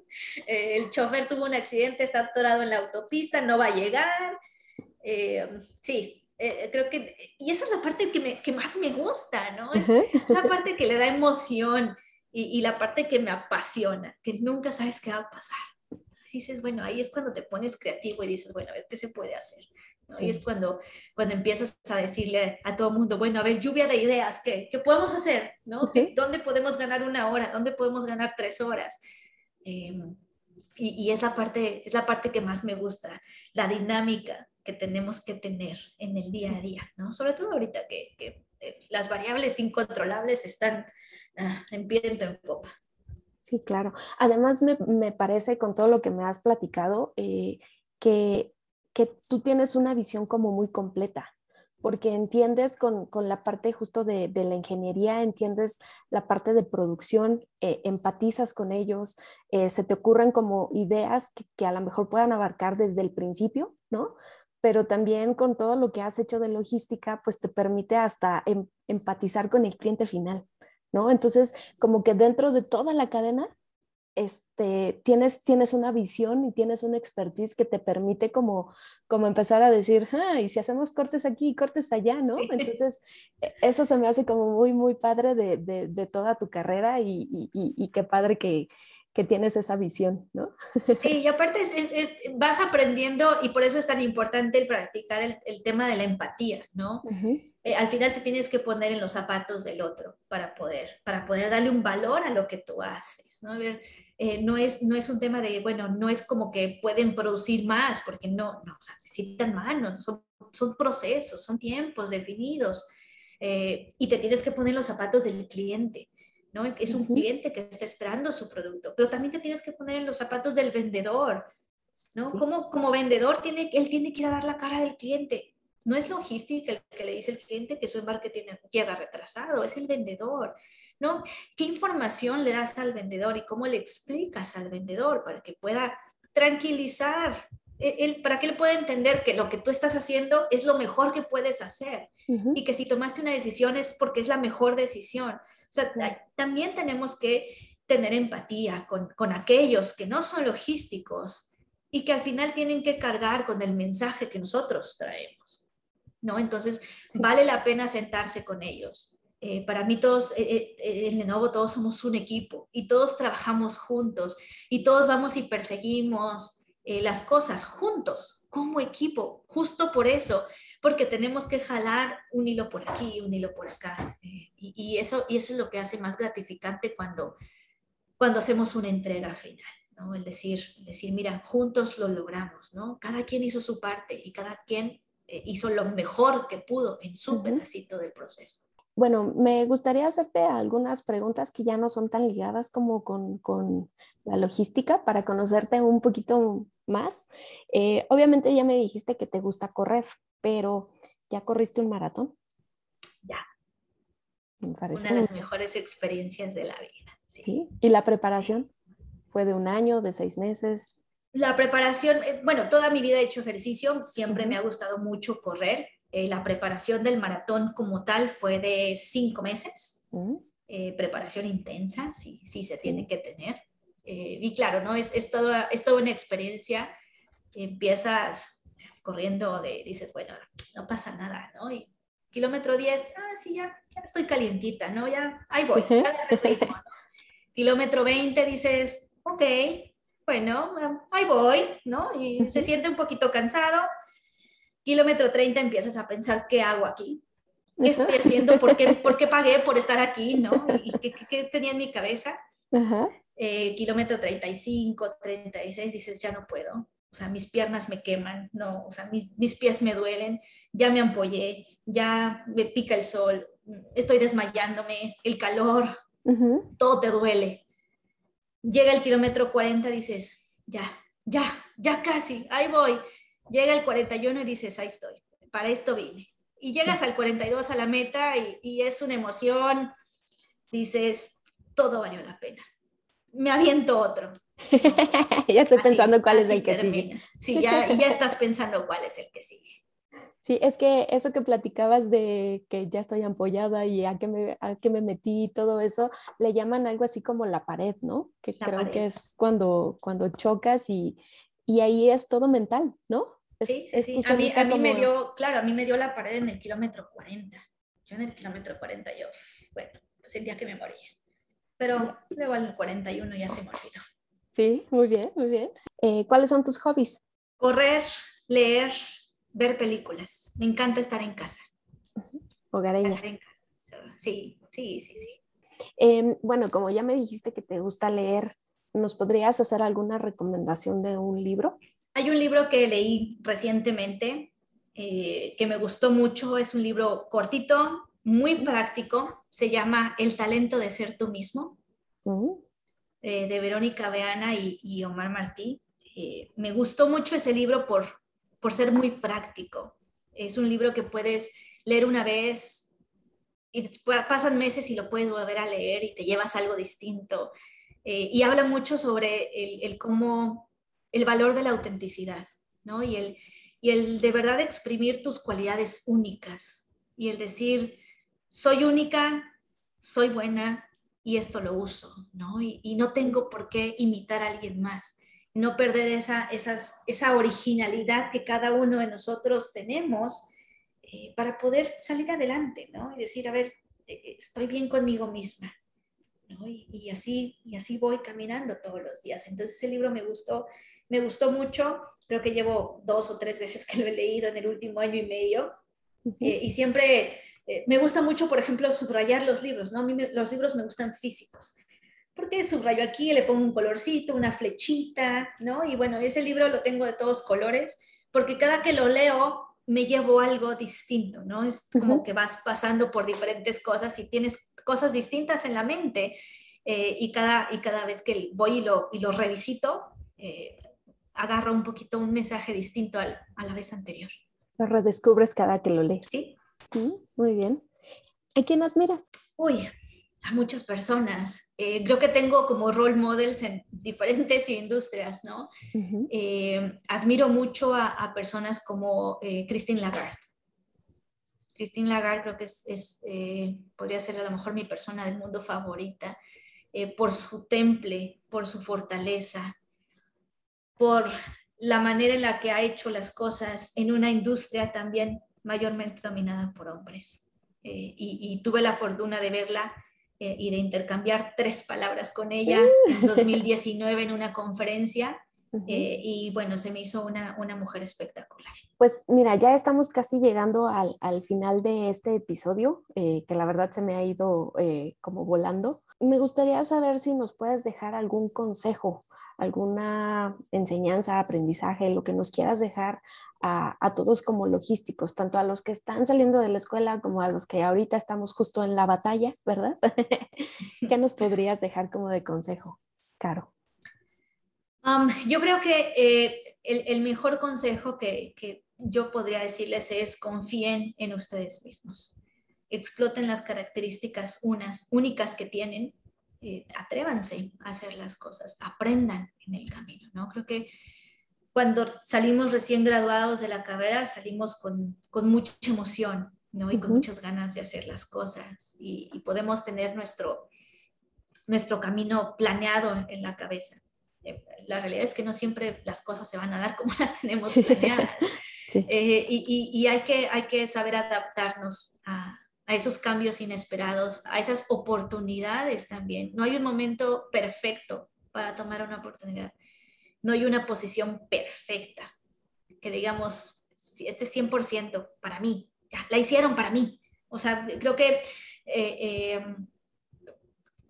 B: eh, el chofer tuvo un accidente, está atorado en la autopista, no va a llegar. Eh, sí, eh, creo que, y esa es la parte que, me, que más me gusta, ¿no? Es, la parte que le da emoción y, y la parte que me apasiona, que nunca sabes qué va a pasar. dices, bueno, ahí es cuando te pones creativo y dices, bueno, a ver qué se puede hacer. Y es cuando, cuando empiezas a decirle a todo el mundo, bueno, a ver, lluvia de ideas, ¿qué, qué podemos hacer? ¿no? ¿Dónde podemos ganar una hora? ¿Dónde podemos ganar tres horas? Em, y, y es, la parte, es la parte que más me gusta, la dinámica que tenemos que tener en el día a día, ¿no? Sobre todo ahorita que, que eh, las variables incontrolables están ah, en viento en popa.
A: Sí, claro. Además, me, me, parece con todo lo que me has platicado, eh, que que tú tienes una visión como muy completa, porque entiendes con, la parte justo de, la ingeniería, entiendes la parte de producción, eh, empatizas con ellos, eh, se te ocurren como ideas que, a lo mejor puedan abarcar desde el principio, ¿no? Pero también con todo lo que has hecho de logística, pues te permite hasta em, empatizar con el cliente final, ¿no? Entonces, como que dentro de toda la cadena este, tienes, tienes una visión y tienes una expertise que te permite como, como empezar a decir, ah, y si hacemos cortes aquí y cortes allá, ¿no? Entonces, e, eso se me hace como muy, muy padre de, de, toda tu carrera y, y, y, qué padre que, que tienes esa visión, ¿no?
B: Sí, y aparte vas aprendiendo y por eso es tan importante el practicar el, tema de la empatía, ¿no? Eh, al final te tienes que poner en los zapatos del otro para poder, para poder darle un valor a lo que tú haces, ¿no? A ver, eh, no, es, no es un tema de, bueno, no es como que pueden producir más, porque no, no o sea, necesitan manos, son, son procesos, son tiempos definidos. Eh, y te tienes que poner los zapatos del cliente. ¿No? Es un cliente que está esperando su producto, pero también te tienes que poner en los zapatos del vendedor, ¿no? Como, como vendedor, tiene, él tiene que ir a dar la cara del cliente. No es logística el que le dice el cliente que su embarque tiene, llega retrasado, es el vendedor, ¿no? ¿Qué información le das al vendedor y cómo le explicas al vendedor para que pueda tranquilizar él, para que él pueda entender que lo que tú estás haciendo es lo mejor que puedes hacer y que si tomaste una decisión es porque es la mejor decisión. O sea, también tenemos que tener empatía con, con, aquellos que no son logísticos y que al final tienen que cargar con el mensaje que nosotros traemos. ¿no? Entonces, vale la pena sentarse con ellos. Eh, para mí todos, eh, eh, en Lenovo todos somos un equipo y todos trabajamos juntos y todos vamos y perseguimos eh, las cosas juntos, como equipo, justo por eso, porque tenemos que jalar un hilo por aquí, un hilo por acá. Eh, y, eso, y eso es lo que hace más gratificante cuando, cuando hacemos una entrega final. ¿no? El decir, decir, mira, juntos lo logramos, ¿no? Cada quien hizo su parte y cada quien eh, hizo lo mejor que pudo en su pedacito del proceso.
A: Bueno, me gustaría hacerte algunas preguntas que ya no son tan ligadas como con, la logística para conocerte un poquito más. Eh, obviamente ya me dijiste que te gusta correr, pero ¿ya corriste un maratón?
B: Ya. Una de las mejores experiencias de la vida.
A: Sí. ¿Y la preparación? ¿Fue de un año, de seis meses?
B: La preparación, eh, bueno, toda mi vida he hecho ejercicio, siempre me ha gustado mucho correr. Eh, la preparación del maratón como tal fue de cinco meses, mm. eh, preparación intensa, sí, sí se tiene que tener. Eh, y claro, ¿no? Es, es, toda, es toda una experiencia, empiezas corriendo de, dices, bueno, no pasa nada, ¿no? Y kilómetro 10, ah, sí, ya, ya estoy calientita, ¿no? Ya, ahí voy, Kilómetro 20 dices, ok, bueno, ahí voy, ¿no? Y se siente un poquito cansado, kilómetro 30 empiezas a pensar, ¿qué hago aquí? ¿Qué estoy haciendo? ¿Por qué, ¿por qué pagué por estar aquí? ¿no? ¿Y qué, qué, tenía en mi cabeza? Eh, kilómetro 35, 36, dices, ya no puedo. O sea, mis piernas me queman, no, o sea, mis, mis pies me duelen, ya me ampollé, ya me pica el sol, estoy desmayándome, el calor, todo te duele. Llega el kilómetro 40, dices, ya, ya, ya casi, ahí voy llega el 41 y dices, ahí estoy, para esto vine. Y llegas al 42 a la meta y, es una emoción, dices, todo valió la pena. Me aviento otro.
A: ya estoy pensando cuál es el que sigue.
B: Sí, ya, ya estás pensando cuál es el que sigue.
A: Sí, es que eso que platicabas de que ya estoy ampollada y a qué me, a qué me metí y todo eso, le llaman algo así como la pared, ¿no? Que creo que es cuando, cuando chocas y, y ahí es todo mental, ¿no?
B: Sí, sí, sí. A mí, a mí me dio, claro, a mí me dio la pared en el kilómetro 40. Yo en el kilómetro 40 yo, bueno, sentía que me moría. Pero luego al 41 ya se me olvidó.
A: Sí, muy bien, muy bien. Eh, ¿Cuáles son tus hobbies?
B: Correr, leer, ver películas. Me encanta estar en casa.
A: Hogareña.
B: Sí, sí, sí, sí.
A: Em, bueno, como ya me dijiste que te gusta leer, ¿nos podrías hacer alguna recomendación de un libro?
B: Hay un libro que leí recientemente eh, que me gustó mucho, es un libro cortito, muy práctico, se llama El talento de ser tú mismo, eh, de Verónica Beana y, Omar Martí. Eh, me gustó mucho ese libro por, por ser muy práctico. Es un libro que puedes leer una vez y pasan meses y lo puedes volver a leer y te llevas algo distinto. y habla mucho sobre el, el cómo el valor de la autenticidad, ¿no? Y el, y el de verdad exprimir tus cualidades únicas y el decir, soy única, soy buena y esto lo uso, ¿no? Y, no tengo por qué imitar a alguien más, no perder esa, esas, esa originalidad que cada uno de nosotros tenemos eh, para poder salir adelante, ¿no? Y decir, a ver, eh, estoy bien conmigo misma. Y, así, y así voy caminando todos los días. Entonces ese libro me gustó, me gustó mucho, creo que llevo dos o tres veces que lo he leído en el último año y medio, eh, y siempre eh, me gusta mucho, por ejemplo, subrayar los libros, ¿no? A mí los libros me gustan físicos, porque subrayo aquí, le pongo un colorcito, una flechita, ¿no? Y bueno, ese libro lo tengo de todos colores, porque cada que lo leo me llevo algo distinto, ¿no? Es como que vas pasando por diferentes cosas y tienes cosas distintas en la mente eh, y, cada, y cada vez que voy y lo, y lo revisito, eh, agarro un poquito un mensaje distinto al, a la vez anterior.
A: Lo redescubres cada que lo lees.
B: Sí.
A: muy bien. ¿A quién admiras?
B: Uy, a muchas personas. Eh, creo que tengo como role models en diferentes industrias, ¿no? Eh, admiro mucho a, personas como eh, Christine Lagarde. Christine Lagarde creo que es, podría ser a lo mejor mi persona del mundo favorita por su temple, por su fortaleza, por la manera en la que ha hecho las cosas en una industria también mayormente dominada por hombres. y, tuve la fortuna de verla eh, y de intercambiar tres palabras con ella en 2019 en una conferencia. Eh, y bueno, se me hizo una, una, mujer espectacular.
A: Pues mira, ya estamos casi llegando al, al final de este episodio, eh, que la verdad se me ha ido como volando. Me gustaría saber si nos puedes dejar algún consejo, alguna enseñanza, aprendizaje, lo que nos quieras dejar a, todos como logísticos, tanto a los que están saliendo de la escuela como a los que ahorita estamos justo en la batalla, ¿verdad? ¿Qué nos podrías dejar como de consejo, Caro?
B: Um, yo creo que eh, el, mejor consejo que, yo podría decirles es confíen en ustedes mismos, exploten las características unas, únicas que tienen, eh, atrévanse a hacer las cosas, aprendan en el camino, ¿no? Creo que cuando salimos recién graduados de la carrera, salimos con, con mucha emoción, ¿no? Y con muchas ganas de hacer las cosas y, podemos tener nuestro, nuestro camino planeado en la cabeza. Eh, la realidad es que no siempre las cosas se van a dar como las tenemos planeadas. Eh, y, y, hay, que, hay que saber adaptarnos a, a, esos cambios inesperados, a esas oportunidades también. No hay un momento perfecto para tomar una oportunidad no hay una posición perfecta, que digamos, este es 100% para mí, la hicieron para mí. O sea, creo que eh, em,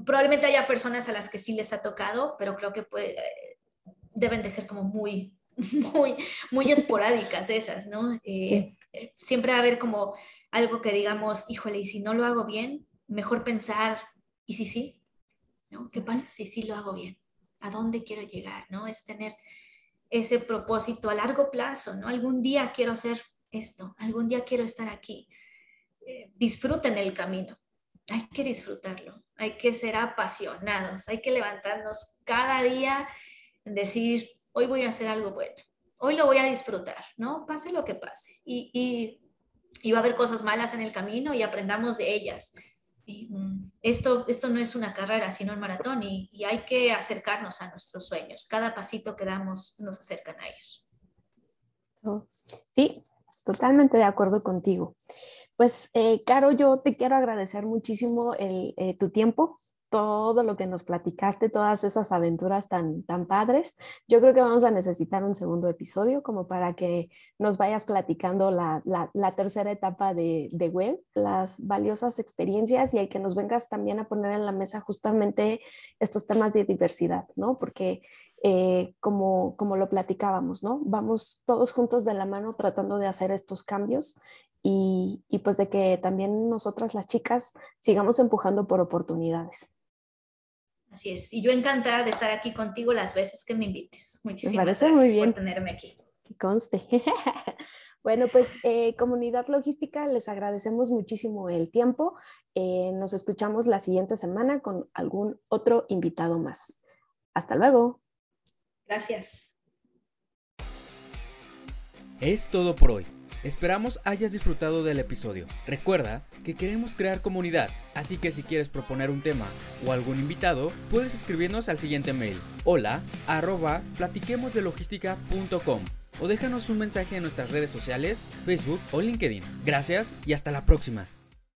B: probablemente haya personas a las que sí les ha tocado, pero creo que deben de ser como muy, muy, muy esporádicas esas, ¿no? Eh, siempre va a haber como algo que digamos, híjole, y si no lo hago bien, mejor pensar, ¿y si sí? ¿No? ¿Qué pasa si sí lo hago bien? a dónde quiero llegar, ¿no? Es tener ese propósito a largo plazo, ¿no? Algún día quiero hacer esto, algún día quiero estar aquí. Eh, disfruten el camino, hay que disfrutarlo, hay que ser apasionados, hay que levantarnos cada día, decir, hoy voy a hacer algo bueno, hoy lo voy a disfrutar, ¿no? Pase lo que pase. Y, y, y va a haber cosas malas en el camino y aprendamos de ellas. Mm, esto, esto no es una carrera, sino un maratón y, hay que acercarnos a nuestros sueños. Cada pasito que damos nos acercan a ellos.
A: Oh, sí, totalmente de acuerdo contigo. Pues, eh, Caro, yo te quiero agradecer muchísimo el, eh, tu tiempo, todo lo que nos platicaste, todas esas aventuras tan, tan padres. Yo creo que vamos a necesitar un segundo episodio como para que nos vayas platicando la, la, tercera etapa de, de, web, las valiosas experiencias y el que nos vengas también a poner en la mesa justamente estos temas de diversidad, ¿no? Porque eh, como, como lo platicábamos, ¿no? Vamos todos juntos de la mano tratando de hacer estos cambios y, y, pues de que también nosotras las chicas sigamos empujando por oportunidades.
B: Así es. Y yo encantada de estar aquí contigo las veces que me invites. Muchísimas gracias
A: muy bien.
B: por tenerme aquí.
A: Que conste. bueno, pues eh, comunidad logística, les agradecemos muchísimo el tiempo. Eh, nos escuchamos la siguiente semana con algún otro invitado más. Hasta luego.
B: Gracias.
C: Es todo por hoy. Esperamos hayas disfrutado del episodio. Recuerda que queremos crear comunidad, así que si quieres proponer un tema o algún invitado, puedes escribirnos al siguiente mail: hola arroba platiquemosdelogística.com o déjanos un mensaje en nuestras redes sociales, Facebook o LinkedIn. Gracias y hasta la próxima.